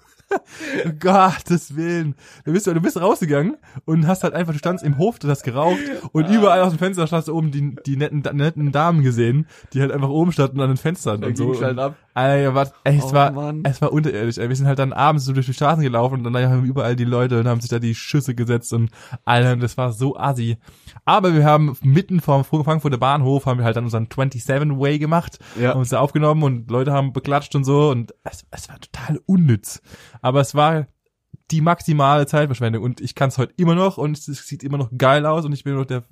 Gottes Willen, du bist, du bist rausgegangen und hast halt einfach, du standst im Hof, du hast geraucht und überall aus dem Fenster hast du oben die, die netten, netten Damen gesehen, die halt einfach oben standen an den Fenstern und so. halt ab. Alter, was, ey, es Oh, war, Mann. es war unterirdisch. Ey. Wir sind halt dann abends so durch die Straßen gelaufen und dann haben überall die Leute und haben sich da die Schüsse gesetzt und Alter, das war so assi. Aber wir haben mitten vom Frankfurter Bahnhof haben wir halt dann unseren 27 Way gemacht, Ja. haben uns da aufgenommen und Leute haben beklatscht und so und es, es war total unnütz. Aber es war die maximale Zeitverschwendung und ich kann es heute immer noch und es sieht immer noch geil aus und ich bin noch der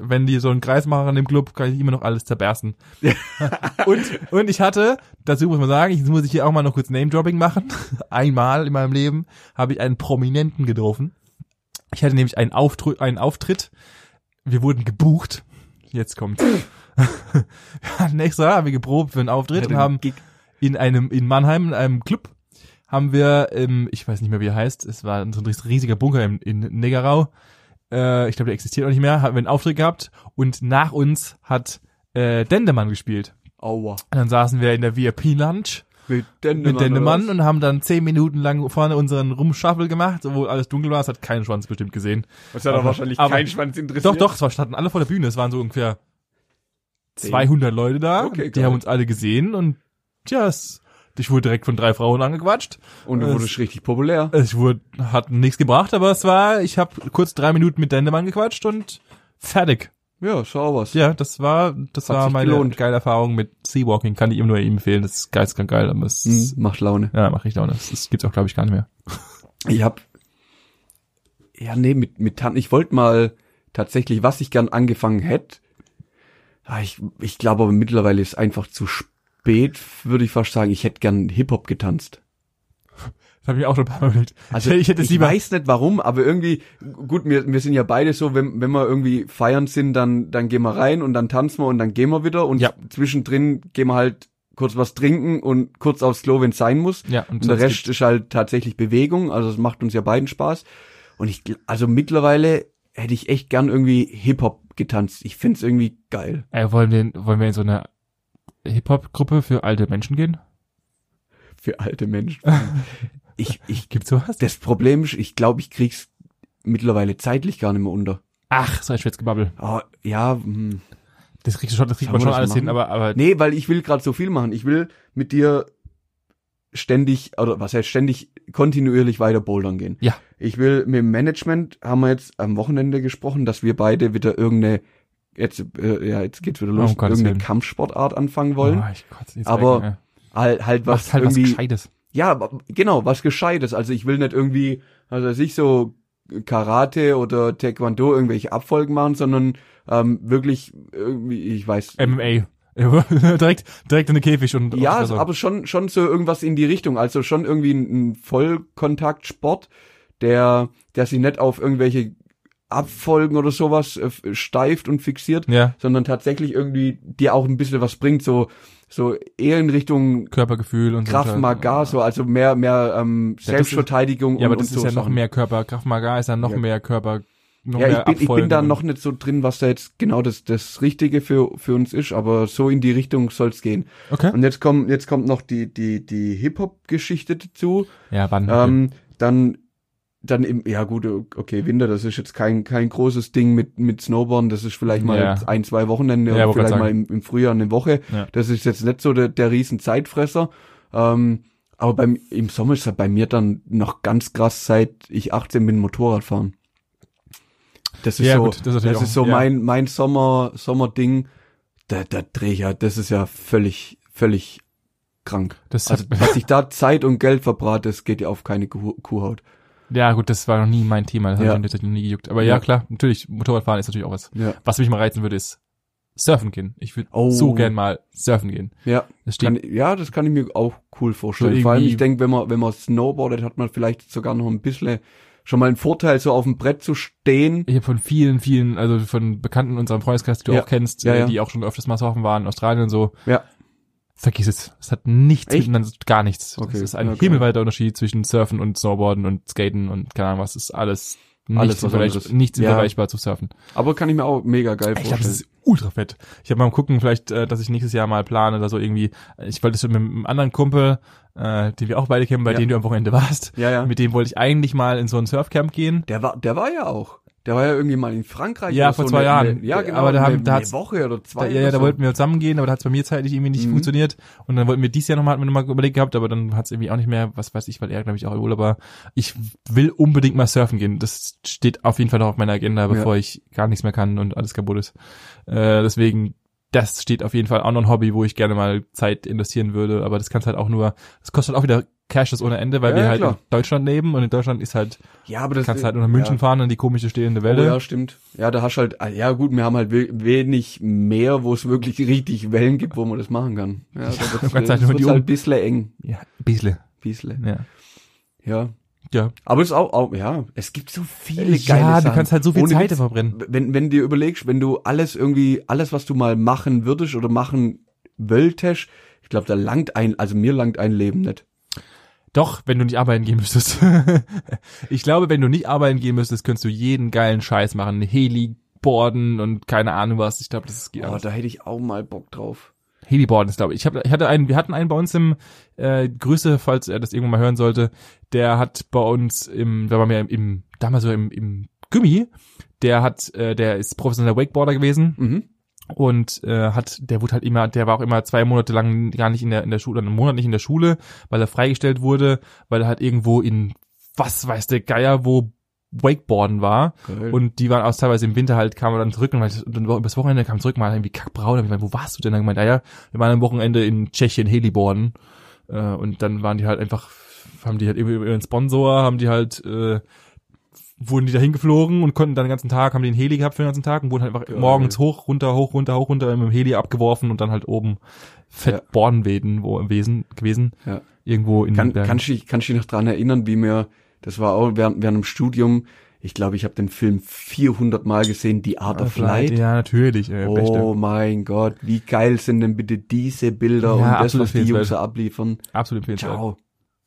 wenn die so einen Kreis machen in dem Club, kann ich immer noch alles zerbersten. und, und ich hatte, dazu muss man sagen, ich muss ich hier auch mal noch kurz Name-Dropping machen. Einmal in meinem Leben habe ich einen Prominenten getroffen. Ich hatte nämlich einen, Auftru einen Auftritt. Wir wurden gebucht. Jetzt kommt's. wir hatten extra, haben wir geprobt für einen Auftritt und haben in einem, in Mannheim, in einem Club, haben wir, ähm, ich weiß nicht mehr, wie er heißt, es war so ein riesiger Bunker in, in Negerau. Äh, ich glaube, der existiert auch nicht mehr, haben wir einen Auftritt gehabt und nach uns hat äh, Dendemann gespielt. Aua. Und dann saßen wir in der VIP-Lunch Mit Dendemann. mit Dendemann und haben dann zehn Minuten lang vorne unseren Rumschaffel gemacht, wo alles dunkel war. Es hat keinen Schwanz bestimmt gesehen. Das hat aber- doch wahrscheinlich aber- keinen Schwanz interessiert. Doch, doch, es war, standen alle vor der Bühne. Es waren so ungefähr 200 Leute da. Okay, die haben uns alle gesehen und tja, es, ich wurde direkt von drei Frauen angequatscht. Und du Es- wurdest richtig populär. Ich wurde, hat nichts gebracht, aber es war, ich habe kurz drei Minuten mit Dendemann gequatscht und fertig. Ja, schau was. Ja, das war, das Hat war meine gelohnt. geile Erfahrung mit Seawalking. Kann ich ihm nur ihm empfehlen. Das ist geistkrank geil, aber es ist, Hm, macht Laune. ja, mach ich auch nicht. Das gibt's auch, glaube ich, gar nicht mehr. Ich hab ja nee mit mit Tan ich wollte mal tatsächlich, was ich gern angefangen hätte. Ah, Ich ich glaube aber mittlerweile ist einfach zu spät, würde ich fast sagen. Ich hätte gern Hip Hop getanzt. Das habe ich auch schon ein paar Mal überlegt. Also ich hätte es ich lieber. weiß nicht warum, aber irgendwie gut, wir wir sind ja beide so, wenn wenn wir irgendwie feiern sind, dann dann gehen wir rein und dann tanzen wir und dann gehen wir wieder und Ja. zwischendrin gehen wir halt kurz was trinken und kurz aufs Klo, wenn es sein muss. ja, und Und der Rest ist halt tatsächlich Bewegung, also es macht uns ja beiden Spaß. Und ich, also mittlerweile hätte ich echt gern irgendwie Hip-Hop getanzt. Ich find's irgendwie geil. Ey, wollen wir, wollen wir in so eine Hip-Hop-Gruppe für alte Menschen gehen? Für alte Menschen. ich, ich, Gibt's sowas? das Problem ist, ich glaube, ich krieg's mittlerweile zeitlich gar nicht mehr unter. Ach, so ein Schwätzgebabbel. Oh, ja, hm. Das kriegst du schon, das kriegt man schon alles hin, machen? aber, aber nee, weil ich will gerade so viel machen. Ich will mit dir ständig, oder was heißt ständig, kontinuierlich weiter bouldern gehen. Ja. Ich will mit dem Management, haben wir jetzt am Wochenende gesprochen, dass wir beide wieder irgendeine, jetzt, äh, ja, jetzt geht's wieder los, Gottes irgendeine. Kampfsportart anfangen wollen. Oh, kotze Aber weg, Halt, halt ey. was halt was irgendwie, Gescheites. ja, genau, was Gescheites. Also ich will nicht irgendwie, also ich so Karate oder Taekwondo irgendwelche Abfolgen machen, sondern ähm, wirklich irgendwie, ich weiß, MMA. direkt, direkt in den Käfig und Ja, also, aber schon, schon so irgendwas in die Richtung. Also schon irgendwie ein, ein Vollkontaktsport, der, der sich nicht auf irgendwelche Abfolgen oder sowas äh, steift und fixiert, ja, sondern tatsächlich irgendwie dir auch ein bisschen was bringt, so, so eher in Richtung Körpergefühl und Kraft so. Maga, so, also mehr, mehr ähm, Ja, das ist- Selbstverteidigung Ja, aber und, das ist so ja noch mehr Körper. Kraft Maga ist ja noch Ja. mehr Körper. Noch Ja, mehr ich bin, ich bin da noch nicht so drin, was da jetzt genau das, das Richtige für, für uns ist, aber so in die Richtung soll's gehen. Okay. Und jetzt kommt, jetzt kommt noch die, die, die Hip-Hop-Geschichte dazu. Ja, wann? Ähm, dann, dann im, ja gut, okay, Winter, das ist jetzt kein, kein großes Ding mit, mit Snowboarden, das ist vielleicht mal Ja. ein, zwei Wochenende Ja, vielleicht mal im, im Frühjahr eine Woche. Ja. Das ist jetzt nicht so der, der riesen Zeitfresser. Ähm, aber beim, im Sommer ist es bei mir dann noch ganz krass, seit ich 18 bin, Motorrad fahren. Das ist Ja, so, gut, das ist das natürlich ist auch- so ja. mein, mein Sommer, Sommerding. Da, da dreh ich ja, das ist ja völlig, völlig krank. das Also, was ich da Zeit und Geld verbrate, das geht ja auf keine Kuh, Kuhhaut. Ja, gut, das war noch nie mein Thema. Das Ja. hat mich tatsächlich noch nie gejuckt. Aber ja, Ja. klar, natürlich, Motorradfahren ist natürlich auch was. Ja. Was mich mal reizen würde, ist surfen gehen. Ich würde Oh. so gern mal surfen gehen. Ja, Das kann, ja, das kann ich mir auch cool vorstellen. So Vor allem, ich denke, wenn man, wenn man snowboardet, hat man vielleicht sogar noch ein bisschen schon mal einen Vorteil, so auf dem Brett zu stehen. Ich habe von vielen, vielen, also von Bekannten in unserem Freundeskreis, die du Ja. auch kennst, Ja, äh, ja. die auch schon öfters mal surfen waren, in Australien und so. Ja. Vergiss es. Es hat nichts Echt? miteinander, gar nichts. Okay, Es ist ein geil. himmelweiter Unterschied zwischen Surfen und Snowboarden und Skaten und keine Ahnung was. Es ist alles nichts, Alles was vergleich, anderes. nichts Ja. vergleichbar zu surfen. Aber kann ich mir auch mega geil Ich glaube, das vorstellen. ist ultra fett. Ich habe mal gucken, vielleicht, äh, dass ich nächstes Jahr mal plane oder so irgendwie. Ich wollte es mit einem anderen Kumpel, äh, den wir auch beide kennen, bei Ja. dem du am Wochenende warst. Ja, ja. Mit dem wollte ich eigentlich mal in so ein Surfcamp gehen. Der war, der war ja auch. Der war ja irgendwie mal in Frankreich. Ja, vor so zwei eine, Jahren. Eine, ja, genau. Aber da haben- eine, da eine hat's- Woche oder zwei. Da, ja, ja, da so. wollten wir zusammen gehen, aber da hat es bei mir zeitlich irgendwie nicht Mhm. funktioniert. Und dann wollten wir dieses Jahr nochmal, hatten wir nochmal überlegt gehabt, aber dann hat es irgendwie auch nicht mehr, was weiß ich, weil er, glaube ich, auch im Urlaub war. Ich will unbedingt mal surfen gehen. Das steht auf jeden Fall noch auf meiner Agenda, bevor ich gar nichts mehr kann und alles kaputt ist. Äh, deswegen, das steht auf jeden Fall auch noch ein Hobby, wo ich gerne mal Zeit investieren würde. Aber das kannst halt auch nur, das kostet halt auch wieder Cashes ohne Ende, weil Ja, wir ja, halt klar. in Deutschland leben und in Deutschland ist halt, Ja, aber das kannst halt nach München ja. fahren an die komische stehende Oh, Welle. ja, stimmt. Ja, da hast halt, ja gut, wir haben halt we- wenig mehr, wo es wirklich richtig Wellen gibt, wo man das machen kann. Ja, da du wird's, halt wird's die halt ein bisschen eng. Ja, ein bisschen. Bisschen. Ja. Ja. Ja. Aber es ist auch, auch, ja, es gibt so viele geile ja, Sachen. du kannst halt so viel Ohne Zeit verbrennen. wenn, wenn dir überlegst, wenn du alles irgendwie, alles, was du mal machen würdest oder machen wolltest, ich glaube, da langt ein, also mir langt ein Leben nicht. Doch, wenn du nicht arbeiten gehen müsstest. ich glaube, wenn du nicht arbeiten gehen müsstest, könntest du jeden geilen Scheiß machen. Heli-Boarden und keine Ahnung was. Ich glaube, das geht Oh, alles. da hätte ich auch mal Bock drauf. Heli-Boarden ist, glaube ich. Ich, hab, ich hatte einen, wir hatten einen bei uns im äh, Grüße, falls er das irgendwann mal hören sollte. Der hat bei uns im, da waren wir im, im damals so im, im Gummi. Der hat, äh, der ist professioneller Wakeboarder gewesen Mhm. Und äh, hat, der wurde halt immer, der war auch immer zwei Monate lang gar nicht in der in der Schule, einen Monat nicht in der Schule, weil er freigestellt wurde, weil er halt irgendwo in was weiß der Geier wo Wakeboarden war Geil. und die waren auch teilweise im Winter halt, kamen dann zurück und meinte- und dann übers Wochenende kam zurück, mal irgendwie kackbraun, und ich meinte, wo warst du denn? Dann gemeint, ja, ja, wir waren am Wochenende in Tschechien Heliboarden äh, und dann waren die halt einfach, haben die halt über ihren Sponsor, haben die halt äh, wurden die da hingeflogen und konnten dann den ganzen Tag, haben die einen Heli gehabt für den ganzen Tag und wurden halt einfach Geil. morgens hoch, runter, hoch, runter, hoch, runter mit dem Heli abgeworfen und dann halt oben fett Ja. Bordenweden wo gewesen, gewesen Ja. irgendwo in Kann, den kannst du dich, kannst du dich noch dran erinnern, wie mir, das war auch während, während dem Studium, ich glaube, ich habe den Film 400 Mal gesehen, The Art of Light. Ja, natürlich. Äh, Oh beste. mein Gott, wie geil sind denn bitte diese Bilder Ja, und das, was die. Jungs abliefern. Absolut empfehlenswert. Ciao.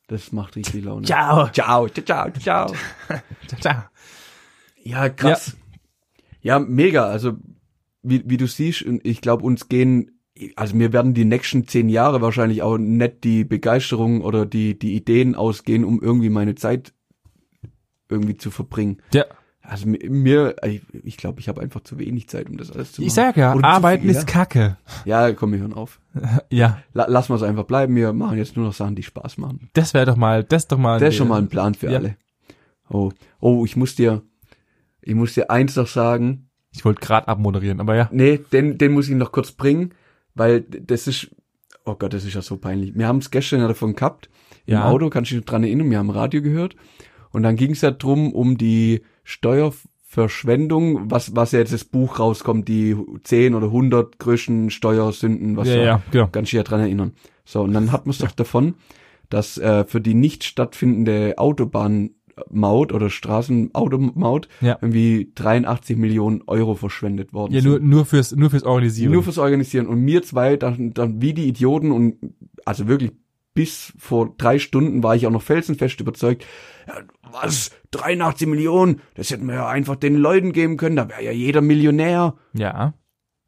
Das macht richtig Laune. Ciao. Ciao, ciao, ciao, ciao. Ciao. Ja, krass. Ja, mega. Also, wie, wie du siehst, ich glaube, uns gehen, also mir werden die nächsten zehn Jahre wahrscheinlich auch nicht die Begeisterung oder die, die Ideen ausgehen, um irgendwie meine Zeit irgendwie zu verbringen. Ja. Also mi- mir, ich, glaube, ich habe einfach zu wenig Zeit, um das alles zu machen. Ich sag ja, Oder Arbeiten ist Kacke. Ja, komm, wir hören auf. Ja, La, lassen wir es einfach bleiben. Wir machen jetzt nur noch Sachen, die Spaß machen. das wäre doch mal, das ist doch mal. Das ist schon mal ein Plan für Ja. alle. Oh, oh, ich muss dir, ich muss dir eins noch sagen. Ich wollte gerade abmoderieren, aber ja. Nee, den, den muss ich noch kurz bringen, weil das ist, oh Gott, das ist ja so peinlich. Wir haben es gestern ja davon gehabt, im Ja. Auto, kannst du dich noch dran erinnern, wir haben Radio gehört und dann ging es ja drum, um die Steuerverschwendung, was, was ja jetzt das Buch rauskommt, die 10 oder 100 größten Steuersünden, was ja, ja, genau. dich ja dran erinnern. So, und dann hat man es doch davon, dass äh, für die nicht stattfindende Autobahnmaut oder Straßenautomaut Ja. irgendwie 83 Millionen Euro verschwendet worden Ja, sind. nur, nur fürs, nur fürs Organisieren. Nur fürs Organisieren. Und mir zwei, dann, dann wie die Idioten und also wirklich bis vor drei Stunden war ich auch noch felsenfest überzeugt, ja, was, 83 Millionen, das hätten wir ja einfach den Leuten geben können, da wäre ja jeder Millionär. ja.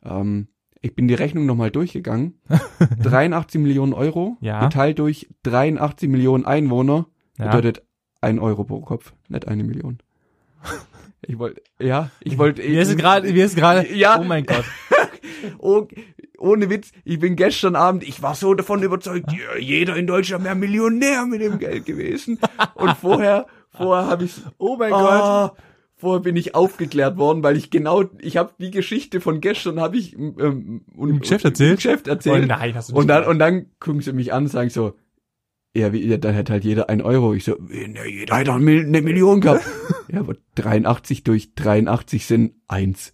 Ähm, ich bin die Rechnung nochmal durchgegangen. 83 Millionen Euro, Ja. geteilt durch 83 Millionen Einwohner, Ja. bedeutet ein Euro pro Kopf, nicht eine Million. Ich wollte, ja, ich wollte. Wie ist gerade, wie ist gerade? Ja. Oh mein Gott. Oh, ohne Witz, ich bin gestern Abend, ich war so davon überzeugt, jeder in Deutschland wäre Millionär mit dem Geld gewesen. Und vorher, vorher habe ich, Oh mein ah, vorher bin ich aufgeklärt worden, weil ich genau, ich habe die Geschichte von gestern habe ich ähm, und, Im Geschäft erzählt? Im Geschäft erzählt. Oh nein, hast du nicht und dann und dann gucken sie mich an und sagen so, ja, wie, ja, dann hätte halt jeder ein Euro. Ich so, ne, jeder hat doch eine Million gehabt. ja, aber 83 durch 83 sind eins.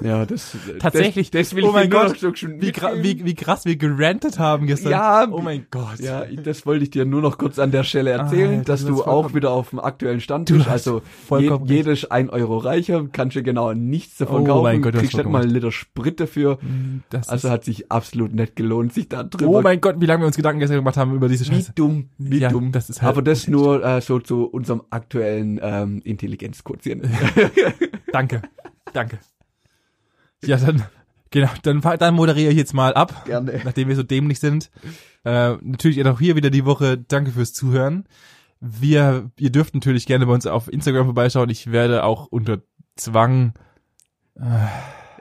Ja, das Tatsächlich. Das, das will Oh ich mein Gott. Wie, wie, wie krass wir gerantet haben gestern. Ja, Oh mein Gott. Ja, das wollte ich dir nur noch kurz an der Stelle erzählen, Alter, dass du auch wieder auf dem aktuellen Stand bist. Also je, jedes ein Euro reicher, kannst du genau nichts davon Oh kaufen. mein Gott, kriegst vollkommen mal einen Liter Sprit dafür. Das Also hat sich absolut nicht gelohnt, sich da drüber oh mein Gott, wie lange wir uns Gedanken gestern gemacht haben über diese Wie Scheiße. dumm, wie Ja, dumm. das ist halt Aber das nur äh, so zu unserem aktuellen ähm, Intelligenzquotient. Danke. Danke. Ja, dann, genau, dann, dann moderiere ich jetzt mal ab. Gerne. nachdem wir so dämlich sind. Äh, natürlich auch hier wieder die Woche. Danke fürs Zuhören. Wir, ihr dürft natürlich gerne bei uns auf Instagram vorbeischauen. Ich werde auch unter Zwang. Äh,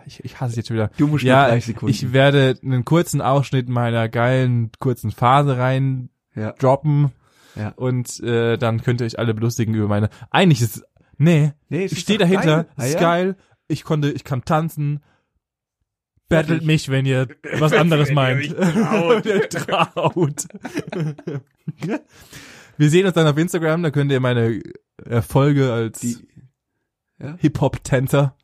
ich, ich hasse es jetzt schon wieder. Du musst Ja, 30 Sekunden. ich werde einen kurzen Ausschnitt meiner geilen kurzen Phase rein ja, droppen ja. und äh, dann könnt ihr euch alle belustigen über meine. Eigentlich ist nee, Nee, ich ist stehe dahinter. geil. Es Ah, ist ja? geil. Ich konnte, ich kann tanzen. Battelt mich, wenn ihr was anderes meint. traut. Traut. Wir sehen uns dann auf Instagram, da könnt ihr meine Erfolge als Die, ja? Hip-Hop-Tänzer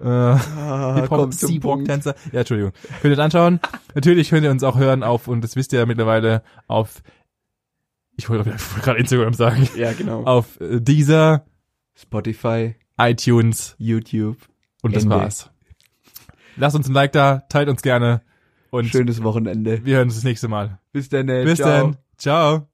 äh, Ah, Hip-Hop, komm zum Punkt. Seawalk-Tänzer. Ja, Entschuldigung. Könnt ihr das anschauen. Natürlich könnt ihr uns auch hören auf, und das wisst ihr ja mittlerweile, auf, ich wollte gerade Instagram sagen, Ja, genau. auf äh, Deezer, Spotify, iTunes YouTube. Und das Ende. war's. Lasst uns ein Like da, teilt uns gerne und Schönes Wochenende. wir hören uns das nächste Mal. Bis dann. Bis Ciao. dann. Ciao.